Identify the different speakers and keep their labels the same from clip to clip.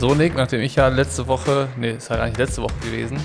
Speaker 1: So, Nick, nachdem ich ja letzte Woche, nee, ist halt eigentlich letzte Woche gewesen.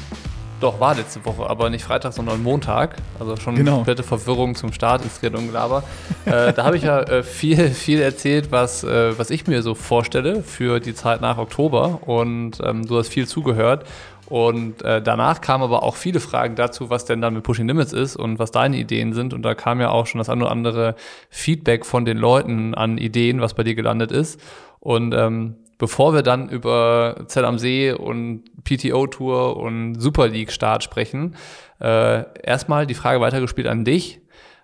Speaker 1: Doch, war letzte Woche, aber nicht Freitag, sondern Montag. Also schon
Speaker 2: Genau.
Speaker 1: komplette Verwirrung zum Start ins Gelaber. äh, da habe ich ja äh, viel, viel erzählt, was, äh, was ich mir so vorstelle für die Zeit nach Oktober. Und ähm, du hast viel zugehört. Und äh, danach kamen aber auch viele Fragen dazu, was denn dann mit Pushing Limits ist und was deine Ideen sind. Und da kam ja auch schon das ein oder andere Feedback von den Leuten an Ideen, was bei dir gelandet ist. Und ähm, bevor wir dann über Zell am See und PTO-Tour und Super League-Start sprechen, äh, erstmal die Frage weitergespielt an dich.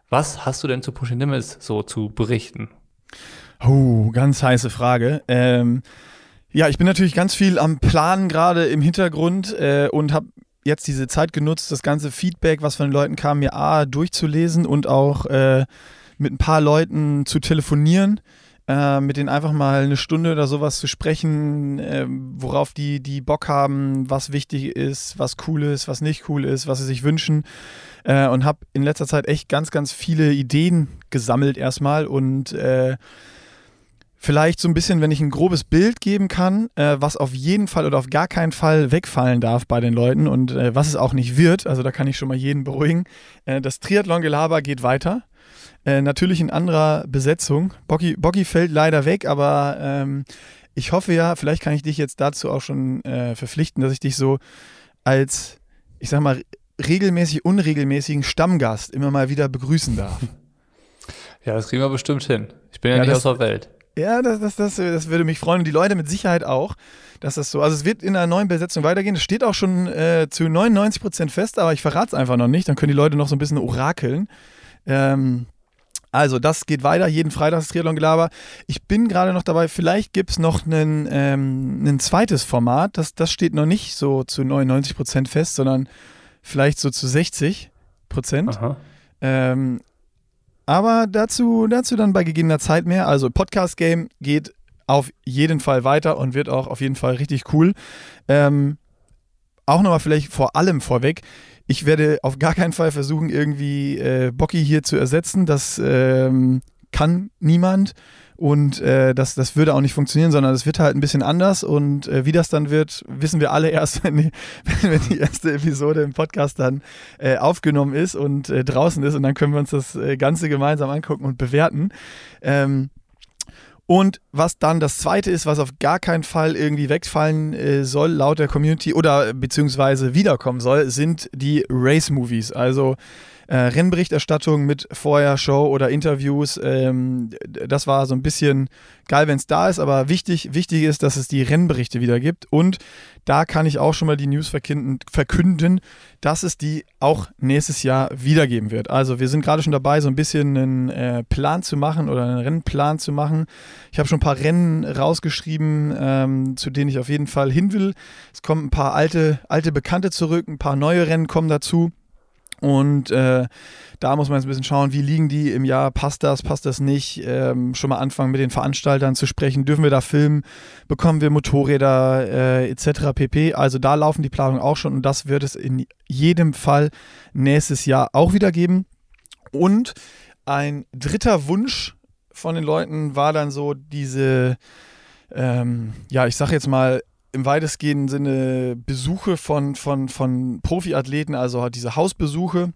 Speaker 1: Was hast du denn zu Pushing Limits so zu berichten?
Speaker 2: Oh, ganz heiße Frage. Ähm, ja, ich bin natürlich ganz viel am Planen gerade im Hintergrund äh, und habe jetzt diese Zeit genutzt, das ganze Feedback, was von den Leuten kam, mir A, durchzulesen und auch äh, mit ein paar Leuten zu telefonieren, äh, mit denen einfach mal eine Stunde oder sowas zu sprechen, äh, worauf die, die Bock haben, was wichtig ist, was cool ist, was nicht cool ist, was sie sich wünschen. Äh, und habe in letzter Zeit echt ganz, ganz viele Ideen gesammelt erstmal und äh, Vielleicht so ein bisschen, wenn ich ein grobes Bild geben kann, äh, was auf jeden Fall oder auf gar keinen Fall wegfallen darf bei den Leuten und äh, was es auch nicht wird. Also da kann ich schon mal jeden beruhigen. Äh, das Triathlon-Gelaber geht weiter. Äh, natürlich in anderer Besetzung. Bocky, Bocky fällt leider weg, aber ähm, ich hoffe ja, vielleicht kann ich dich jetzt dazu auch schon äh, verpflichten, dass ich dich so als, ich sag mal, regelmäßig, unregelmäßigen Stammgast immer mal wieder begrüßen darf.
Speaker 1: Ja, das kriegen wir bestimmt hin. Ich bin ja,
Speaker 2: Ja,
Speaker 1: nicht
Speaker 2: das-
Speaker 1: aus der Welt.
Speaker 2: Ja, das, das, das, das würde mich freuen und die Leute mit Sicherheit auch, dass das so. Also es wird in einer neuen Besetzung weitergehen. Es steht auch schon äh, zu 99 Prozent fest, aber ich verrate es einfach noch nicht. Dann können die Leute noch so ein bisschen orakeln. Ähm, also das geht weiter, jeden Freitag das Triathlon-Gelaber. Ich bin gerade noch dabei, vielleicht gibt es noch einen, ähm, ein zweites Format. Das, das steht noch nicht so zu 99 Prozent fest, sondern vielleicht so zu 60 Prozent. Ähm, aber dazu, dazu dann bei gegebener Zeit mehr. Also Podcast Game geht auf jeden Fall weiter und wird auch auf jeden Fall richtig cool. Ähm, auch nochmal vielleicht vor allem vorweg. Ich werde auf gar keinen Fall versuchen, irgendwie äh, Bocky hier zu ersetzen. Das ähm, kann niemand. Und äh, das, das würde auch nicht funktionieren, sondern es wird halt ein bisschen anders. Und äh, wie das dann wird, wissen wir alle erst, wenn die, wenn die erste Episode im Podcast dann äh, aufgenommen ist und äh, draußen ist. Und dann können wir uns das äh, Ganze gemeinsam angucken und bewerten. Ähm, und was dann das zweite ist, was auf gar keinen Fall irgendwie wegfallen äh, soll, laut der Community oder beziehungsweise wiederkommen soll, sind die Race-Movies. Also äh, Rennberichterstattung mit Vorher-Show oder Interviews. Ähm, das war so ein bisschen geil, wenn es da ist, aber wichtig, wichtig ist, dass es die Rennberichte wieder gibt. Und da kann ich auch schon mal die News verkünden, verkünden dass es die auch nächstes Jahr wiedergeben wird. Also wir sind gerade schon dabei, so ein bisschen einen äh, Plan zu machen oder einen Rennplan zu machen. Ich habe schon ein paar Rennen rausgeschrieben, ähm, zu denen ich auf jeden Fall hin will. Es kommen ein paar alte, alte Bekannte zurück, ein paar neue Rennen kommen dazu. Und äh, da muss man jetzt ein bisschen schauen, wie liegen die im Jahr, passt das, passt das nicht, ähm, schon mal anfangen mit den Veranstaltern zu sprechen, dürfen wir da filmen, bekommen wir Motorräder äh, etc. pp. Also da laufen die Planungen auch schon und das wird es in jedem Fall nächstes Jahr auch wieder geben. Und ein dritter Wunsch von den Leuten war dann so diese, ähm, ja, ich sag jetzt mal, im weitestgehenden Sinne Besuche von, von, von Profiathleten, also halt diese Hausbesuche,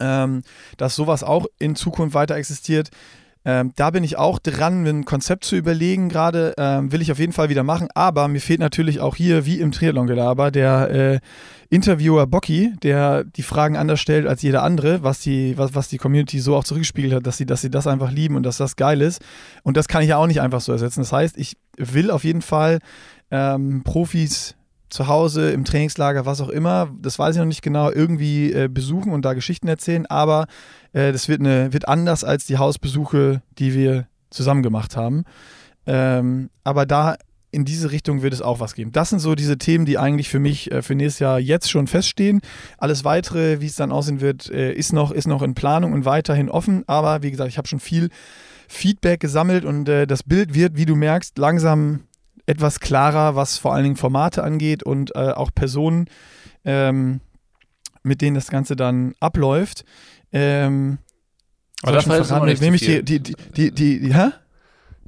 Speaker 2: ähm, dass sowas auch in Zukunft weiter existiert. Ähm, da bin ich auch dran, ein Konzept zu überlegen gerade. Ähm, will ich auf jeden Fall wieder machen. Aber mir fehlt natürlich auch hier, wie im Triathlon-Gelaber, der äh, Interviewer Bocky, der die Fragen anders stellt als jeder andere, was die, was, was die Community so auch zurückgespiegelt hat, dass sie, dass sie das einfach lieben und dass das geil ist. Und das kann ich ja auch nicht einfach so ersetzen. Das heißt, ich will auf jeden Fall ähm, Profis zu Hause, im Trainingslager, was auch immer, das weiß ich noch nicht genau, irgendwie äh, besuchen und da Geschichten erzählen, aber äh, das wird, eine, wird anders als die Hausbesuche, die wir zusammen gemacht haben. Ähm, aber da in diese Richtung wird es auch was geben. Das sind so diese Themen, die eigentlich für mich äh, für nächstes Jahr jetzt schon feststehen. Alles weitere, wie es dann aussehen wird, äh, ist, noch, ist noch in Planung und weiterhin offen. Aber wie gesagt, ich habe schon viel Feedback gesammelt und äh, das Bild wird, wie du merkst, langsam etwas klarer, was vor allen Dingen Formate angeht und äh, auch Personen, ähm, mit denen das Ganze dann abläuft. Ähm,
Speaker 1: Aber
Speaker 2: soll
Speaker 1: da
Speaker 2: ich schon
Speaker 1: verrätst du
Speaker 2: verraten,
Speaker 1: nicht
Speaker 2: mit wem
Speaker 1: zu
Speaker 2: ich die, die, die, die, die, die, hä?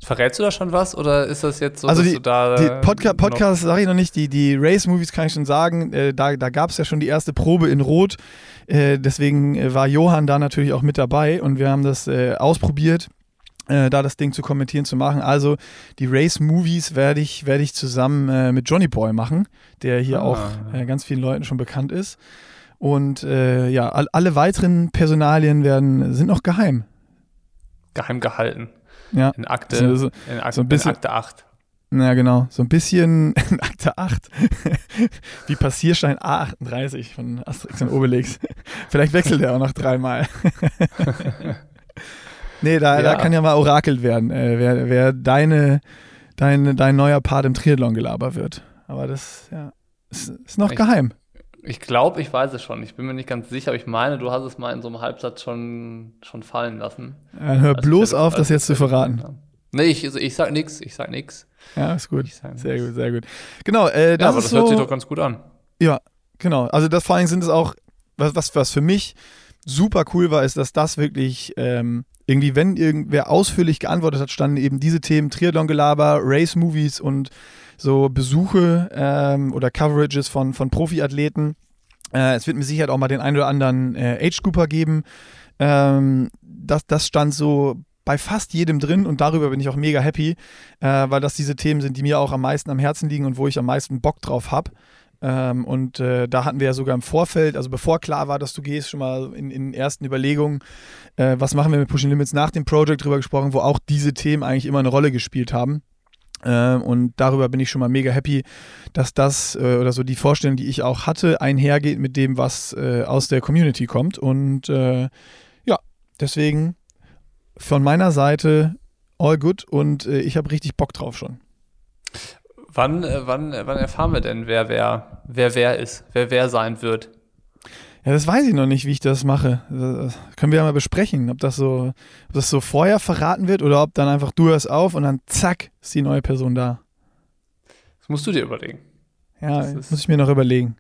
Speaker 1: Verrätst du da schon was oder ist das jetzt so,
Speaker 2: also
Speaker 1: dass
Speaker 2: die,
Speaker 1: du da.
Speaker 2: die
Speaker 1: äh,
Speaker 2: Podca Podcast sage ich noch nicht, die, die Race-Movies kann ich schon sagen. Äh, da da gab es ja schon die erste Probe in Rot. Äh, deswegen äh, war Johann da natürlich auch mit dabei und wir haben das äh, ausprobiert, äh, da das Ding zu kommentieren zu machen. Also die Race-Movies werde ich, werde ich zusammen äh, mit Johnny Boy machen, der hier
Speaker 1: Ah.
Speaker 2: auch äh, ganz vielen Leuten schon bekannt ist. Und äh, ja, all, alle weiteren Personalien werden, sind noch geheim.
Speaker 1: geheim gehalten.
Speaker 2: Ja.
Speaker 1: In Akte,
Speaker 2: So- so-
Speaker 1: in Akte,
Speaker 2: so ein bisschen-
Speaker 1: in Akte 8.
Speaker 2: Ja, genau. So ein bisschen in Akte 8. Wie Passierschein A38 von Asterix und Obelix. Vielleicht wechselt er auch noch dreimal. Nee, da, da
Speaker 1: Ja.
Speaker 2: kann ja mal orakelt werden, äh, wer, wer deine, dein, dein neuer Part im Triathlon-Gelaber wird. Aber das ja, ist, ist noch
Speaker 1: Echt?
Speaker 2: geheim.
Speaker 1: Ich glaube, ich weiß es schon. Ich bin mir nicht ganz sicher, aber ich meine, du hast es mal in so einem Halbsatz schon, schon fallen lassen.
Speaker 2: Dann hör
Speaker 1: Als
Speaker 2: bloß auf, das jetzt zu verraten.
Speaker 1: haben. Nee, ich, also ich sag nix, ich sag nix.
Speaker 2: Ja, ist gut.
Speaker 1: Ich
Speaker 2: Sehr gut, sehr gut. Genau, äh,
Speaker 1: Ja,
Speaker 2: das
Speaker 1: aber
Speaker 2: ist
Speaker 1: das
Speaker 2: so,
Speaker 1: hört sich doch ganz gut an.
Speaker 2: Ja, genau. Also das vor allem sind es auch, was, was, was für mich super cool war, ist, dass das wirklich ähm, irgendwie, wenn irgendwer ausführlich geantwortet hat, standen eben diese Themen Triathlon-Gelaber, Race-Movies und so Besuche ähm, oder Coverages von, von Profiathleten. Äh, es wird mit Sicherheit auch mal den einen oder anderen äh, Age-Grouper geben. Ähm, das, das stand so bei fast jedem drin und darüber bin ich auch mega happy, äh, weil das diese Themen sind, die mir auch am meisten am Herzen liegen und wo ich am meisten Bock drauf habe. Ähm, und äh, da hatten wir ja sogar im Vorfeld, also bevor klar war, dass du gehst, schon mal in, in ersten Überlegungen, äh, was machen wir mit Pushing Limits nach dem Project drüber gesprochen, wo auch diese Themen eigentlich immer eine Rolle gespielt haben. Ähm, und darüber bin ich schon mal mega happy, dass das äh, oder so die Vorstellung, die ich auch hatte, einhergeht mit dem, was äh, aus der Community kommt. Und äh, ja, deswegen von meiner Seite all good und äh, ich habe richtig Bock drauf schon.
Speaker 1: Wann, äh, wann, äh, wann erfahren wir denn, wer wer, wer wer ist, wer wer sein wird?
Speaker 2: Ja, das weiß ich noch nicht, wie ich das mache. Das können wir ja mal besprechen, ob das so, ob das so vorher verraten wird oder ob dann einfach du hörst auf und dann zack ist die neue Person da.
Speaker 1: Das musst du dir überlegen.
Speaker 2: Ja,
Speaker 1: Das
Speaker 2: muss ich mir noch überlegen.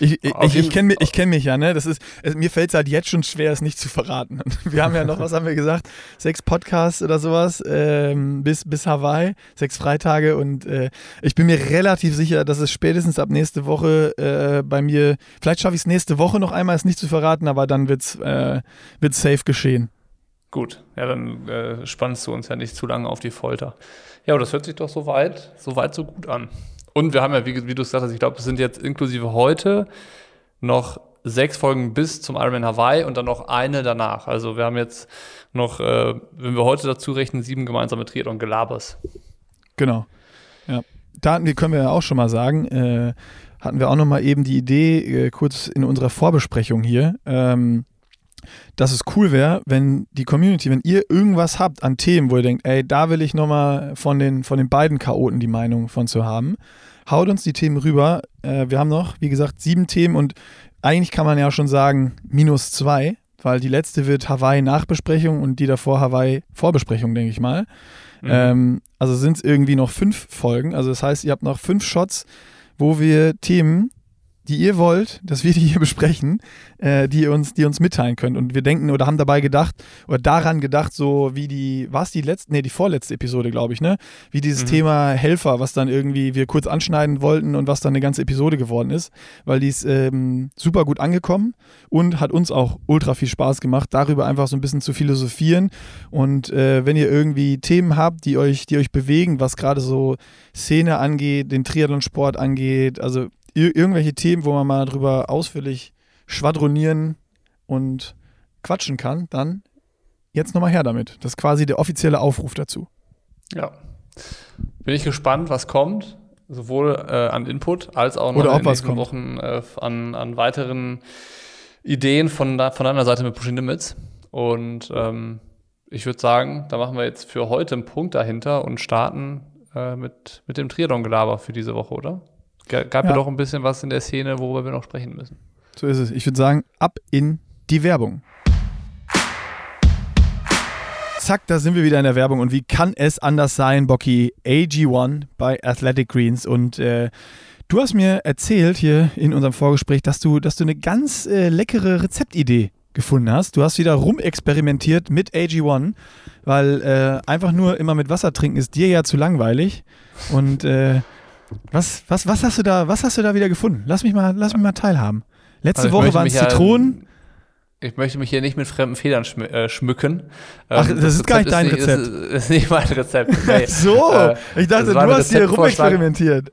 Speaker 2: Ich, ich, ich, kenne mich, ich kenn mich ja, ne? Das ist, es, mir fällt es halt jetzt schon schwer, es nicht zu verraten. Wir haben ja noch, was haben wir gesagt? Sechs Podcasts oder sowas ähm, bis, bis Hawaii, sechs Freitage und äh, ich bin mir relativ sicher, dass es spätestens ab nächste Woche äh, bei mir, vielleicht schaffe ich es nächste Woche noch einmal, es nicht zu verraten, aber dann wird es äh, wird's safe geschehen.
Speaker 1: Gut, ja, dann äh, spannst du uns ja nicht zu lange auf die Folter. Ja, aber das hört sich doch so weit, so weit, so gut an. Und wir haben ja, wie, wie du es gesagt hast, ich glaube, es sind jetzt inklusive heute noch sechs Folgen bis zum Ironman Hawaii und dann noch eine danach. Also wir haben jetzt noch, äh, wenn wir heute dazu rechnen, sieben gemeinsame Triathlon Gelabers.
Speaker 2: Genau. Ja. Da hatten wir, können wir ja auch schon mal sagen, äh, hatten wir auch noch mal eben die Idee, äh, kurz in unserer Vorbesprechung hier, ähm, dass es cool wäre, wenn die Community, wenn ihr irgendwas habt an Themen, wo ihr denkt, ey, da will ich noch mal von den, von den beiden Chaoten die Meinung von zu haben, haut uns die Themen rüber. Äh, wir haben noch, wie gesagt, sieben Themen und eigentlich kann man ja schon sagen, minus zwei, weil die letzte wird Hawaii-Nachbesprechung und die davor Hawaii-Vorbesprechung, denke ich mal.
Speaker 1: Mhm.
Speaker 2: Ähm, also sind es irgendwie noch fünf Folgen. Also das heißt, ihr habt noch fünf Shots, wo wir Themen, die ihr wollt, dass wir die hier besprechen, äh, die ihr uns, die ihr uns mitteilen könnt. Und wir denken oder haben dabei gedacht oder daran gedacht, so wie die, war es die letzte, nee, die vorletzte Episode, glaube ich, ne? Wie dieses
Speaker 1: Mhm.
Speaker 2: Thema Helfer, was dann irgendwie wir kurz anschneiden wollten und was dann eine ganze Episode geworden ist, weil die ist ähm, super gut angekommen und hat uns auch ultra viel Spaß gemacht, darüber einfach so ein bisschen zu philosophieren. Und äh, wenn ihr irgendwie Themen habt, die euch, die euch bewegen, was gerade so Szene angeht, den Triathlon-Sport angeht, also ir irgendwelche Themen, wo man mal drüber ausführlich schwadronieren und quatschen kann, dann jetzt nochmal her damit. Das ist quasi der offizielle Aufruf dazu.
Speaker 1: Ja. Bin ich gespannt, was kommt, sowohl äh, an Input als auch noch
Speaker 2: Oder
Speaker 1: in den nächsten
Speaker 2: kommt.
Speaker 1: Wochen äh, an, an weiteren Ideen von, von deiner Seite mit Pushing Limits. Und ähm, ich würde sagen, da machen wir jetzt für heute einen Punkt dahinter und starten äh, mit, mit dem Triathlon-Gelaber für diese Woche, oder? Ga- Gab ja.
Speaker 2: Ja.
Speaker 1: doch ein bisschen was in der Szene, worüber wir noch sprechen müssen.
Speaker 2: So ist es. Ich würde sagen, ab in die Werbung. Zack, da sind wir wieder in der Werbung. Und wie kann es anders sein, Bocky? AG1 bei Athletic Greens. Und äh, du hast mir erzählt hier in unserem Vorgespräch, dass du, dass du eine ganz äh, leckere Rezeptidee gefunden hast. Du hast wieder rumexperimentiert mit AG1, weil äh, einfach nur immer mit Wasser trinken ist dir ja zu langweilig. Und äh, was, was, was, hast du da, was hast du da wieder gefunden? Lass mich mal, lass mich mal teilhaben. Letzte
Speaker 1: Also
Speaker 2: Woche waren es
Speaker 1: mich ja-
Speaker 2: Zitronen.
Speaker 1: Ich möchte mich hier nicht mit fremden Federn schmü äh, schmücken.
Speaker 2: Ach,
Speaker 1: Ähm,
Speaker 2: das ist gar nicht dein
Speaker 1: ist
Speaker 2: Rezept.
Speaker 1: Ist, ist nicht mein Rezept. Nee.
Speaker 2: so,
Speaker 1: Äh,
Speaker 2: ich dachte,
Speaker 1: das
Speaker 2: du hast hier rumexperimentiert.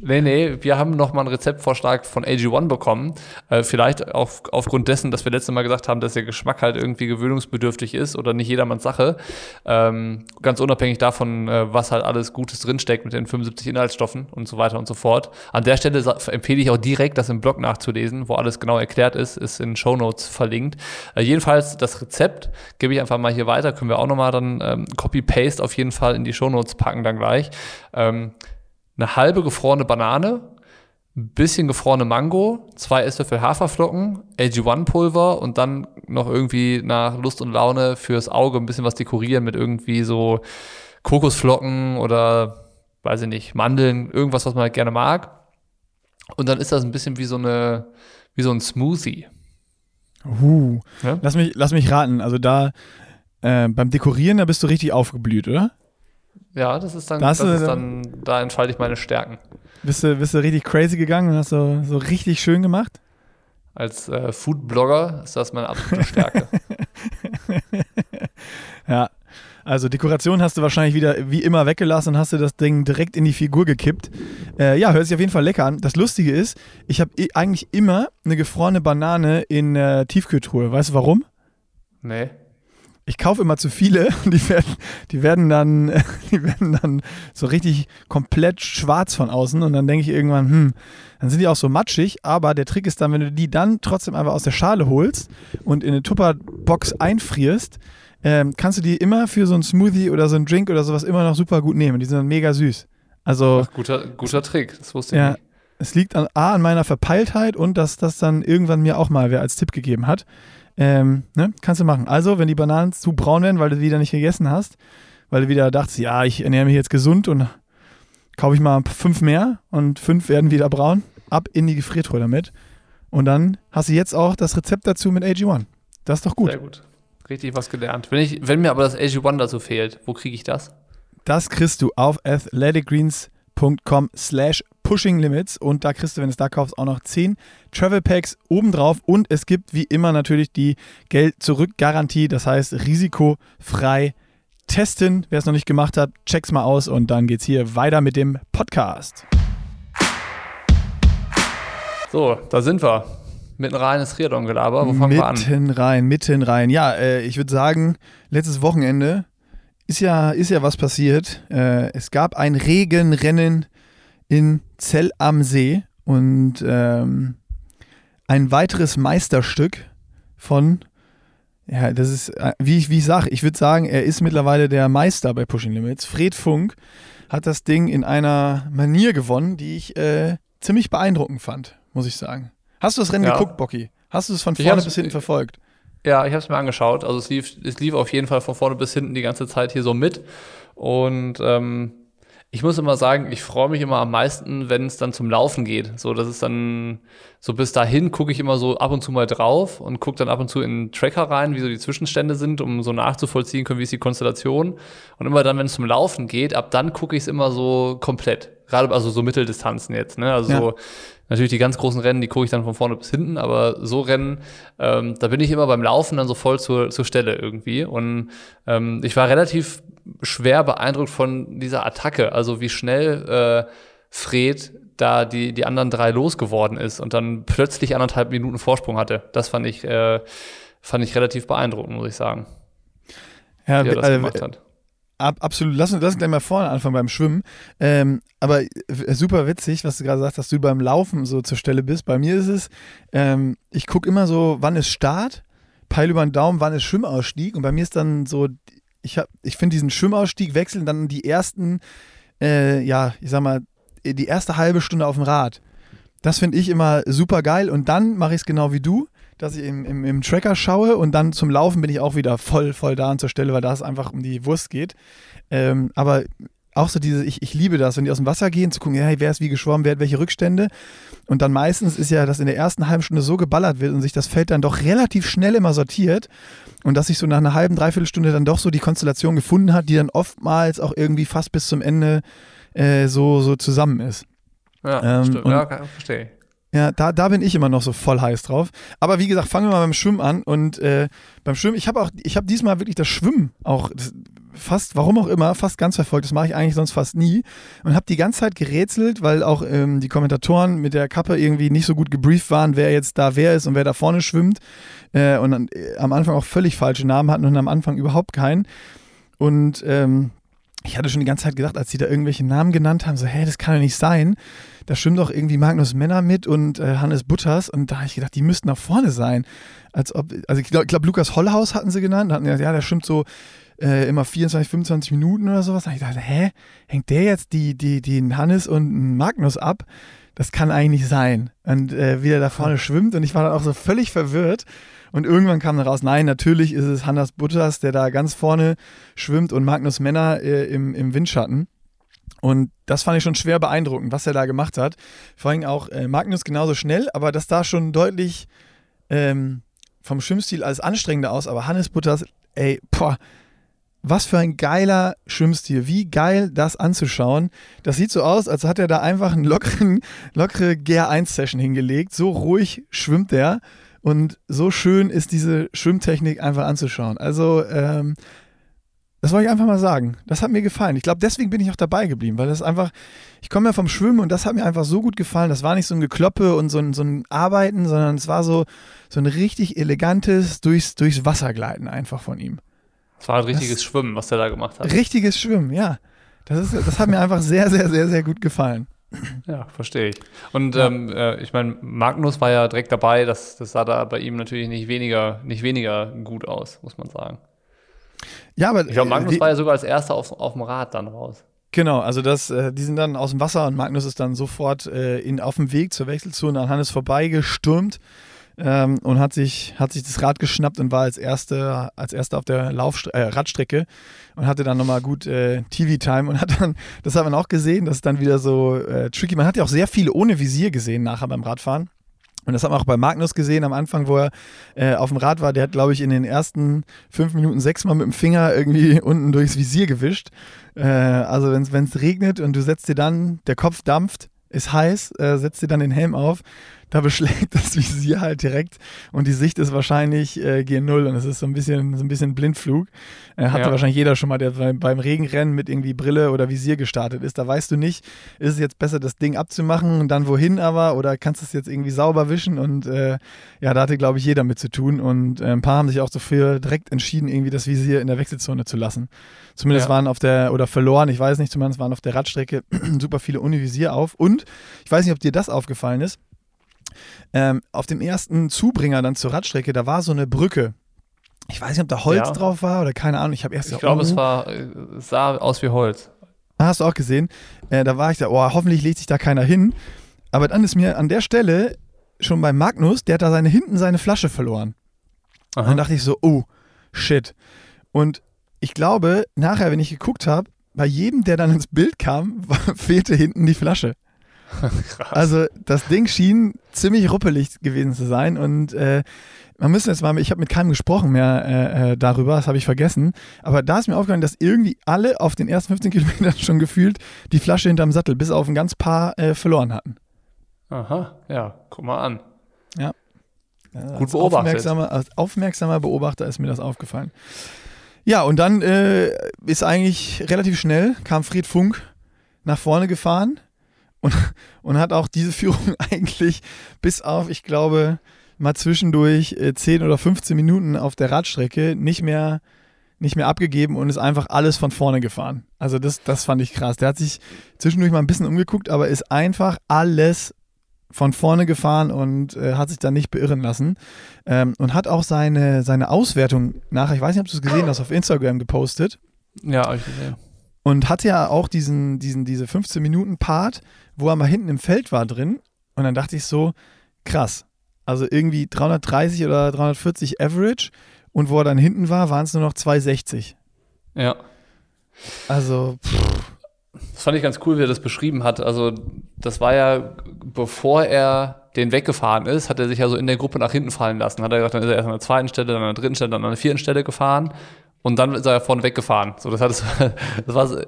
Speaker 1: Nee, nee, wir haben nochmal einen Rezeptvorschlag von AG1 bekommen. Äh, vielleicht auch aufgrund dessen, dass wir letztes Mal gesagt haben, dass der Geschmack halt irgendwie gewöhnungsbedürftig ist oder nicht jedermanns Sache. Ähm, ganz unabhängig davon, äh, was halt alles Gutes drinsteckt mit den 75 Inhaltsstoffen und so weiter und so fort. An der Stelle empfehle ich auch direkt, das im Blog nachzulesen, wo alles genau erklärt ist, ist in Shownotes verlinkt. Äh, jedenfalls das Rezept gebe ich einfach mal hier weiter, können wir auch nochmal dann ähm, Copy-Paste auf jeden Fall in die Shownotes packen dann gleich. Ähm, eine halbe gefrorene Banane, ein bisschen gefrorene Mango, zwei Esslöffel Haferflocken, AG1-Pulver und dann noch irgendwie nach Lust und Laune fürs Auge ein bisschen was dekorieren mit irgendwie so Kokosflocken oder, weiß ich nicht, Mandeln, irgendwas, was man halt gerne mag. Und dann ist das ein bisschen wie so eine, wie so ein Smoothie.
Speaker 2: Uh,
Speaker 1: Ja?
Speaker 2: lass, mich, lass mich raten. Also da äh, beim Dekorieren, da bist du richtig aufgeblüht, oder?
Speaker 1: Ja, das ist dann,
Speaker 2: Da
Speaker 1: das ist
Speaker 2: dann-
Speaker 1: dann, da entfalte ich meine Stärken.
Speaker 2: Bist du, bist du richtig crazy gegangen und hast so, so richtig schön gemacht?
Speaker 1: Als äh, Food-Blogger ist das meine absolute Stärke.
Speaker 2: Ja. Also Dekoration hast du wahrscheinlich wieder wie immer weggelassen und hast du das Ding direkt in die Figur gekippt. Äh, ja, hört sich auf jeden Fall lecker an. Das Lustige ist, ich habe eh eigentlich immer eine gefrorene Banane in äh, Tiefkühltruhe. Weißt du warum?
Speaker 1: nee.
Speaker 2: Ich kaufe immer zu viele und die werden, die werden dann, die werden dann so richtig komplett schwarz von außen und dann denke ich irgendwann, hm, dann sind die auch so matschig, aber der Trick ist dann, wenn du die dann trotzdem einfach aus der Schale holst und in eine Tupperbox einfrierst, ähm, kannst du die immer für so einen Smoothie oder so einen Drink oder sowas immer noch super gut nehmen. Die sind dann mega süß. Also
Speaker 1: Ach, guter, guter Trick, das wusste ich
Speaker 2: ja,
Speaker 1: nicht.
Speaker 2: es liegt an, A, an meiner Verpeiltheit und dass das dann irgendwann mir auch mal wer als Tipp gegeben hat. Ähm, ne? Kannst du machen. Also, wenn die Bananen zu braun werden, weil du wieder nicht gegessen hast, weil du wieder dachtest, ja, ich ernähre mich jetzt gesund und kaufe ich mal fünf mehr und fünf werden wieder braun, ab in die Gefriertruhe damit. Und dann hast du jetzt auch das Rezept dazu mit AG1. Das ist doch gut.
Speaker 1: Sehr gut. Richtig was gelernt. Wenn, ich, wenn mir aber das AG1 dazu fehlt, wo kriege ich das?
Speaker 2: Das kriegst du auf athleticgreens.com slash pushing limits und da kriegst du, wenn du es da kaufst, auch noch 10 Travel Packs obendrauf und es gibt wie immer natürlich die Geld-Zurück-Garantie, das heißt risikofrei testen. Wer es noch nicht gemacht hat, check's mal aus und dann geht's hier weiter mit dem Podcast.
Speaker 1: So, da sind wir. Mitten rein ins Triathlon-Gelaber. Wo fangen wir an?
Speaker 2: mitten rein, mitten rein. Ja, äh, ich würde sagen, letztes Wochenende ist ja, ist ja was passiert. Äh, es gab ein Regenrennen in Zell am See und ähm, ein weiteres Meisterstück von, ja, das ist, äh, wie ich, wie ich sage, ich würde sagen, er ist mittlerweile der Meister bei Pushing Limits. Fred Funk hat das Ding in einer Manier gewonnen, die ich äh, ziemlich beeindruckend fand, muss ich sagen. Hast du das Rennen
Speaker 1: Ja.
Speaker 2: geguckt, Bocky? Hast du es von vorne bis hinten verfolgt?
Speaker 1: Ja, ich habe es mir angeschaut. Also es lief, es lief auf jeden Fall von vorne bis hinten die ganze Zeit hier so mit. Und ähm, ich muss immer sagen, ich freue mich immer am meisten, wenn es dann zum Laufen geht. So, das ist dann, so bis dahin gucke ich immer so ab und zu mal drauf und gucke dann ab und zu in den Tracker rein, wie so die Zwischenstände sind, um so nachzuvollziehen können, wie ist die Konstellation. Und immer dann, wenn es zum Laufen geht, ab dann gucke ich es immer so komplett. Gerade also so Mitteldistanzen jetzt, ne? Also
Speaker 2: Ja.
Speaker 1: so Natürlich die ganz großen Rennen, die gucke ich dann von vorne bis hinten, aber so Rennen, ähm, da bin ich immer beim Laufen dann so voll zur, zur Stelle irgendwie. Und ähm, ich war relativ schwer beeindruckt von dieser Attacke, also wie schnell äh, Fred da die, die anderen drei losgeworden ist und dann plötzlich anderthalb Minuten Vorsprung hatte. Das fand ich, äh, fand ich relativ beeindruckend, muss ich sagen,
Speaker 2: Ja,
Speaker 1: wie er das
Speaker 2: äh,
Speaker 1: gemacht hat.
Speaker 2: Ab, absolut. Lass uns, lass uns gleich mal vorne anfangen beim Schwimmen. Ähm, aber w- super witzig, was du gerade sagst, dass du beim Laufen so zur Stelle bist. Bei mir ist es, ähm, ich gucke immer so, wann ist Start, peil über den Daumen, wann ist Schwimmausstieg. Und bei mir ist dann so, ich, hab- ich finde diesen Schwimmausstieg wechseln dann die ersten, äh, ja, ich sag mal, die erste halbe Stunde auf dem Rad. Das finde ich immer super geil. Und dann mache ich es genau wie du, dass ich im, im, im Tracker schaue und dann zum Laufen bin ich auch wieder voll, voll da an zur Stelle, weil da es einfach um die Wurst geht. Ähm, aber auch so diese, ich, ich liebe das, wenn die aus dem Wasser gehen, zu gucken, hey, wer ist wie geschwommen, wer hat welche Rückstände. Und dann meistens ist ja, dass in der ersten halben Stunde so geballert wird und sich das Feld dann doch relativ schnell immer sortiert. Und dass sich so nach einer halben, dreiviertel Stunde dann doch so die Konstellation gefunden hat, die dann oftmals auch irgendwie fast bis zum Ende äh, so, so zusammen ist.
Speaker 1: Ja, ähm, stimmt. Ja, verstehe.
Speaker 2: Ja, da, da bin ich immer noch so voll heiß drauf. Aber wie gesagt, fangen wir mal beim Schwimmen an. Und äh, beim Schwimmen, ich habe auch, ich habe diesmal wirklich das Schwimmen auch fast, warum auch immer, fast ganz verfolgt. Das mache ich eigentlich sonst fast nie. Und habe die ganze Zeit gerätselt, weil auch ähm, die Kommentatoren mit der Kappe irgendwie nicht so gut gebrieft waren, wer jetzt da wer ist und wer da vorne schwimmt. Äh, und dann, äh, am Anfang auch völlig falsche Namen hatten und am Anfang überhaupt keinen. Und ähm, ich hatte schon die ganze Zeit gedacht, als sie da irgendwelche Namen genannt haben, so, hä, das kann doch nicht sein. Da schwimmt doch irgendwie Magnus Männer mit und äh, Hannes Butters. Und da habe ich gedacht, die müssten nach vorne sein. Als ob, also ich glaube, glaub, Lukas Hollhaus hatten sie genannt. Da hatten gesagt, ja, der schwimmt so äh, immer 24, 25 Minuten oder sowas. Da habe ich gedacht, hä, hängt der jetzt die, die, den Hannes und Magnus ab? Das kann eigentlich nicht sein. Und äh, wie er da vorne schwimmt. Und ich war dann auch so völlig verwirrt. Und irgendwann kam dann raus, nein, natürlich ist es Hannes Butters, der da ganz vorne schwimmt und Magnus Männer äh, im, im Windschatten. Und das fand ich schon schwer beeindruckend, was er da gemacht hat. Vor allem auch äh, Magnus genauso schnell, aber das sah schon deutlich ähm, vom Schwimmstil als anstrengender aus. Aber Hannes Butters, ey, boah, was für ein geiler Schwimmstil. Wie geil, das anzuschauen. Das sieht so aus, als hat er da einfach eine lockeren, lockere GR1-Session hingelegt. So ruhig schwimmt er. Und so schön ist diese Schwimmtechnik einfach anzuschauen. Also, ähm, das wollte ich einfach mal sagen. Das hat mir gefallen. Ich glaube, deswegen bin ich auch dabei geblieben, weil das einfach, ich komme ja vom Schwimmen und das hat mir einfach so gut gefallen. Das war nicht so ein Gekloppe und so ein, so ein Arbeiten, sondern es war so, so ein richtig elegantes durchs, durchs Wasser gleiten einfach von ihm.
Speaker 1: Es war ein richtiges das, Schwimmen, was er da gemacht hat.
Speaker 2: Richtiges Schwimmen, ja. Das, ist, das hat mir einfach sehr, sehr, sehr, sehr gut gefallen.
Speaker 1: Ja, verstehe ich. Und ja. ähm, äh, ich meine, Magnus war ja direkt dabei, das, das sah da bei ihm natürlich nicht weniger, nicht weniger gut aus, muss man sagen.
Speaker 2: Ja, aber.
Speaker 1: Ich glaube, Magnus die, war ja sogar als erster auf, auf dem Rad dann raus.
Speaker 2: Genau, also das, äh, die sind dann aus dem Wasser und Magnus ist dann sofort äh, in, auf dem Weg zur Wechselzone an Hannes vorbeigestürmt ähm, und hat sich, hat sich das Rad geschnappt und war als Erster, als Erster auf der Laufstre äh, Radstrecke und hatte dann nochmal gut äh, TV-Time und hat dann, das hat man auch gesehen, das ist dann wieder so äh, tricky. Man hat ja auch sehr viele ohne Visier gesehen nachher beim Radfahren. Und das hat man auch bei Magnus gesehen am Anfang, wo er äh, auf dem Rad war. Der hat, glaube ich, in den ersten fünf Minuten sechsmal mit dem Finger irgendwie unten durchs Visier gewischt. Äh, also wenn es regnet und du setzt dir dann, der Kopf dampft, ist heiß, äh, setzt dir dann den Helm auf, da beschlägt das Visier halt direkt und die Sicht ist wahrscheinlich äh, G0 und es ist so ein bisschen, so ein bisschen Blindflug. Äh, hatte ja. wahrscheinlich jeder schon mal, der beim, beim Regenrennen mit irgendwie Brille oder Visier gestartet ist. Da weißt du nicht, ist es jetzt besser, das Ding abzumachen und dann wohin aber oder kannst du es jetzt irgendwie sauber wischen und äh, ja, da hatte, glaube ich, jeder mit zu tun und äh, ein paar haben sich auch dafür direkt entschieden, irgendwie das Visier in der Wechselzone zu lassen. Zumindest ja. waren auf der, oder verloren, ich weiß nicht, zumindest waren auf der Radstrecke super viele ohne Visier auf und ich weiß nicht, ob dir das aufgefallen ist, ähm, auf dem ersten Zubringer dann zur Radstrecke, da war so eine Brücke. Ich weiß nicht, ob da Holz ja. drauf war oder keine Ahnung. Ich habe erst
Speaker 1: Ich glaube, oh. es war, es sah aus wie Holz.
Speaker 2: Ah, hast du auch gesehen? Äh, da war ich da, oh, hoffentlich legt sich da keiner hin. Aber dann ist mir an der Stelle schon bei Magnus, der hat da seine, hinten seine Flasche verloren. Aha. Und dann dachte ich so, oh, shit. Und ich glaube, nachher, wenn ich geguckt habe, bei jedem, der dann ins Bild kam, fehlte hinten die Flasche. Also das Ding schien ziemlich ruppelig gewesen zu sein und äh, man müsste jetzt mal, ich habe mit keinem gesprochen mehr äh, äh, darüber, das habe ich vergessen, aber da ist mir aufgefallen, dass irgendwie alle auf den ersten 15 Kilometern schon gefühlt die Flasche hinterm Sattel bis auf ein ganz paar äh, verloren hatten.
Speaker 1: Aha, ja, guck mal an.
Speaker 2: Ja.
Speaker 1: Gut beobachtet.
Speaker 2: Aufmerksamer, als aufmerksamer Beobachter ist mir das aufgefallen. Ja, und dann äh, ist eigentlich relativ schnell, kam Fried Funk nach vorne gefahren und, und hat auch diese Führung eigentlich bis auf, ich glaube, mal zwischendurch äh, 10 oder 15 Minuten auf der Radstrecke nicht mehr, nicht mehr abgegeben und ist einfach alles von vorne gefahren. Also das, das fand ich krass. Der hat sich zwischendurch mal ein bisschen umgeguckt, aber ist einfach alles von vorne gefahren und äh, hat sich dann nicht beirren lassen. Ähm, und hat auch seine, seine Auswertung nachher, ich weiß nicht, ob du es gesehen hast, auf Instagram gepostet.
Speaker 1: Ja, ich gesehen.
Speaker 2: Und hatte ja auch diesen, diesen, diese 15-Minuten-Part, wo er mal hinten im Feld war drin. Und dann dachte ich so, krass. Also irgendwie 330 oder 340 Average. Und wo er dann hinten war, waren es nur noch 260.
Speaker 1: Ja.
Speaker 2: Also, pff.
Speaker 1: Das fand ich ganz cool, wie er das beschrieben hat. Also, das war ja, bevor er den weggefahren ist, hat er sich ja so in der Gruppe nach hinten fallen lassen. Hat er gesagt, dann ist er erst an der zweiten Stelle, dann an der dritten Stelle, dann an der vierten Stelle gefahren. Und dann ist er vorne weggefahren. So, das hat, das war,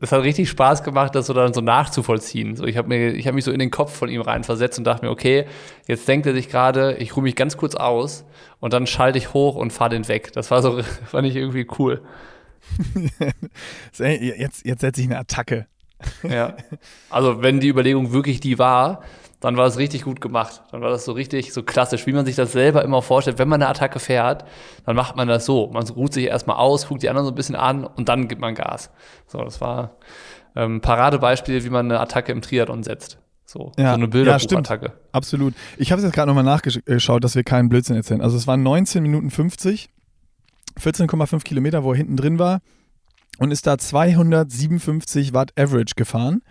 Speaker 1: das hat richtig Spaß gemacht, das so dann so nachzuvollziehen. So, ich habe mir, ich habe mich so in den Kopf von ihm reinversetzt und dachte mir, okay, jetzt denkt er sich gerade, ich ruhe mich ganz kurz aus und dann schalte ich hoch und fahre den weg. Das war so, fand ich irgendwie cool.
Speaker 2: jetzt, jetzt setze ich eine Attacke.
Speaker 1: Ja. Also, wenn die Überlegung wirklich die war, dann war das richtig gut gemacht. Dann war das so richtig so klassisch, wie man sich das selber immer vorstellt. Wenn man eine Attacke fährt, dann macht man das so. Man ruht sich erstmal aus, guckt die anderen so ein bisschen an und dann gibt man Gas. So, das war ähm, Paradebeispiel, wie man eine Attacke im Triathlon setzt. So,
Speaker 2: ja,
Speaker 1: so eine Bilderbuchattacke.
Speaker 2: Ja, Absolut. Ich habe es jetzt gerade nochmal nachgeschaut, dass wir keinen Blödsinn erzählen. Also es waren 19 Minuten 50, 14,5 Kilometer, wo er hinten drin war und ist da 257 Watt Average gefahren.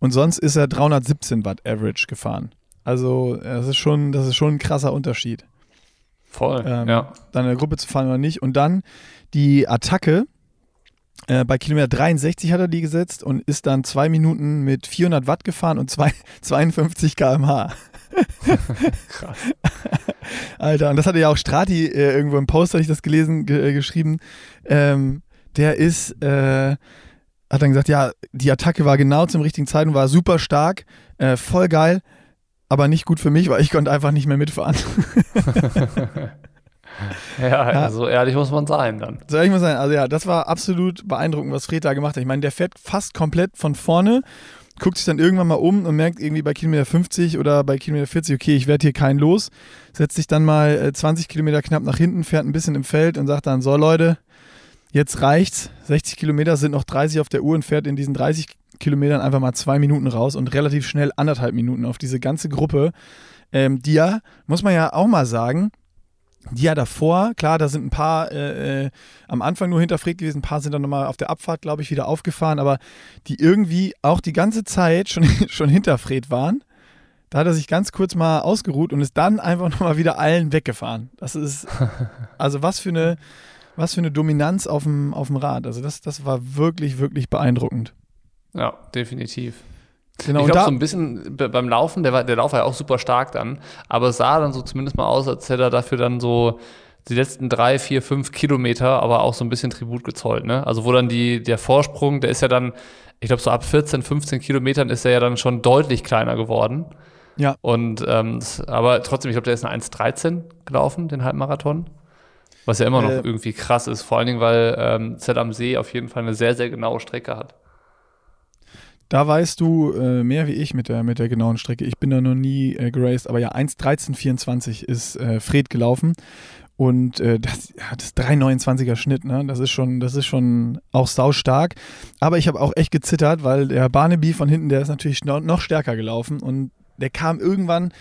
Speaker 2: Und sonst ist er 317 Watt Average gefahren. Also das ist schon, das ist schon ein krasser Unterschied.
Speaker 1: Voll, ähm, ja.
Speaker 2: Dann in der Gruppe zu fahren oder nicht. Und dann die Attacke. Äh, bei Kilometer 63 hat er die gesetzt und ist dann zwei Minuten mit 400 Watt gefahren und zwei, 52 km/h. Krass. Alter, und das hatte ja auch Strati äh, irgendwo im Post, habe ich das gelesen, ge äh, geschrieben. Ähm, der ist, äh, hat dann gesagt, ja, die Attacke war genau zum richtigen Zeitpunkt, war super stark, äh, voll geil, aber nicht gut für mich, weil ich konnte einfach nicht mehr mitfahren.
Speaker 1: ja, ja, so ehrlich muss man sein dann.
Speaker 2: So ehrlich muss man sein. Also ja, das war absolut beeindruckend, was Fred da gemacht hat. Ich meine, der fährt fast komplett von vorne, guckt sich dann irgendwann mal um und merkt irgendwie bei Kilometer 50 oder bei Kilometer 40, okay, ich werde hier keinen los, setzt sich dann mal 20 äh, Kilometer knapp nach hinten, fährt ein bisschen im Feld und sagt dann, so Leute, jetzt reicht's. 60 Kilometer sind noch 30 auf der Uhr und fährt in diesen 30 Kilometern einfach mal zwei Minuten raus und relativ schnell anderthalb Minuten auf diese ganze Gruppe, ähm, die ja, muss man ja auch mal sagen, die ja davor, klar, da sind ein paar äh, äh, am Anfang nur hinter Fred gewesen, ein paar sind dann nochmal auf der Abfahrt, glaube ich, wieder aufgefahren, aber die irgendwie auch die ganze Zeit schon, schon hinter Fred waren. Da hat er sich ganz kurz mal ausgeruht und ist dann einfach nochmal wieder allen weggefahren. Das ist, also was für eine, was für eine Dominanz auf dem, auf dem Rad. Also das, das war wirklich, wirklich beeindruckend.
Speaker 1: Ja, definitiv. Genau, ich glaube, so ein bisschen beim Laufen, der, war, der Lauf war ja auch super stark dann, aber es sah dann so zumindest mal aus, als hätte er dafür dann so die letzten drei, vier, fünf Kilometer aber auch so ein bisschen Tribut gezollt. Ne? Also wo dann die, der Vorsprung, der ist ja dann, ich glaube, so ab 14, 15 Kilometern ist er ja dann schon deutlich kleiner geworden.
Speaker 2: Ja.
Speaker 1: Und ähm, aber trotzdem, ich glaube, der ist eine 1,13 gelaufen, den Halbmarathon. Was ja immer noch äh, irgendwie krass ist, vor allen Dingen, weil ähm, Zell am See auf jeden Fall eine sehr, sehr genaue Strecke hat.
Speaker 2: Da weißt du äh, mehr wie ich mit der, mit der genauen Strecke. Ich bin da noch nie äh, geraced, aber ja, 1.13.24 ist äh, Fred gelaufen. Und äh, das, ja, das 3,29er Schnitt, ne? Das ist schon, das ist schon auch saustark. Aber ich habe auch echt gezittert, weil der Barnaby von hinten, der ist natürlich noch, noch stärker gelaufen und der kam irgendwann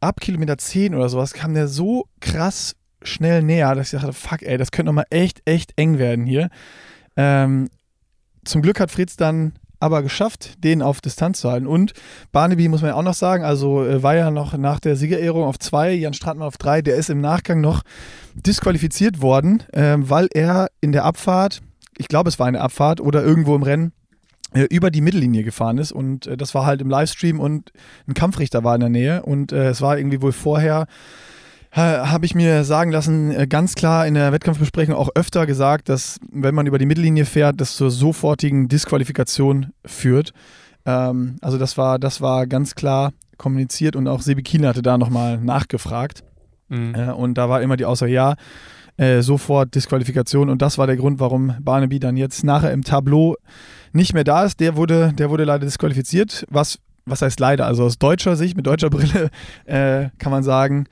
Speaker 2: ab Kilometer 10 oder sowas, kam der so krass schnell näher, dass ich dachte, fuck, ey, das könnte nochmal echt, echt eng werden hier. Ähm, zum Glück hat Fritz dann aber geschafft, den auf Distanz zu halten. Und Barnaby muss man ja auch noch sagen, also äh, war ja noch nach der Siegerehrung auf zwei, Jan Stratmann auf drei, der ist im Nachgang noch disqualifiziert worden, äh, weil er in der Abfahrt, ich glaube es war eine Abfahrt oder irgendwo im Rennen, äh, über die Mittellinie gefahren ist und äh, das war halt im Livestream und ein Kampfrichter war in der Nähe und äh, es war irgendwie wohl vorher habe ich mir sagen lassen, äh, ganz klar in der Wettkampfbesprechung auch öfter gesagt, dass wenn man über die Mittellinie fährt, das zur sofortigen Disqualifikation führt. Ähm, also das war, das war ganz klar kommuniziert und auch Sebi Kiel hatte da nochmal nachgefragt. Mhm. Äh, und da war immer die Aussage, ja, äh, sofort Disqualifikation und das war der Grund, warum Barnaby dann jetzt nachher im Tableau nicht mehr da ist. Der wurde, der wurde leider disqualifiziert, was was heißt leider, also aus deutscher Sicht, mit deutscher Brille, äh, kann man sagen,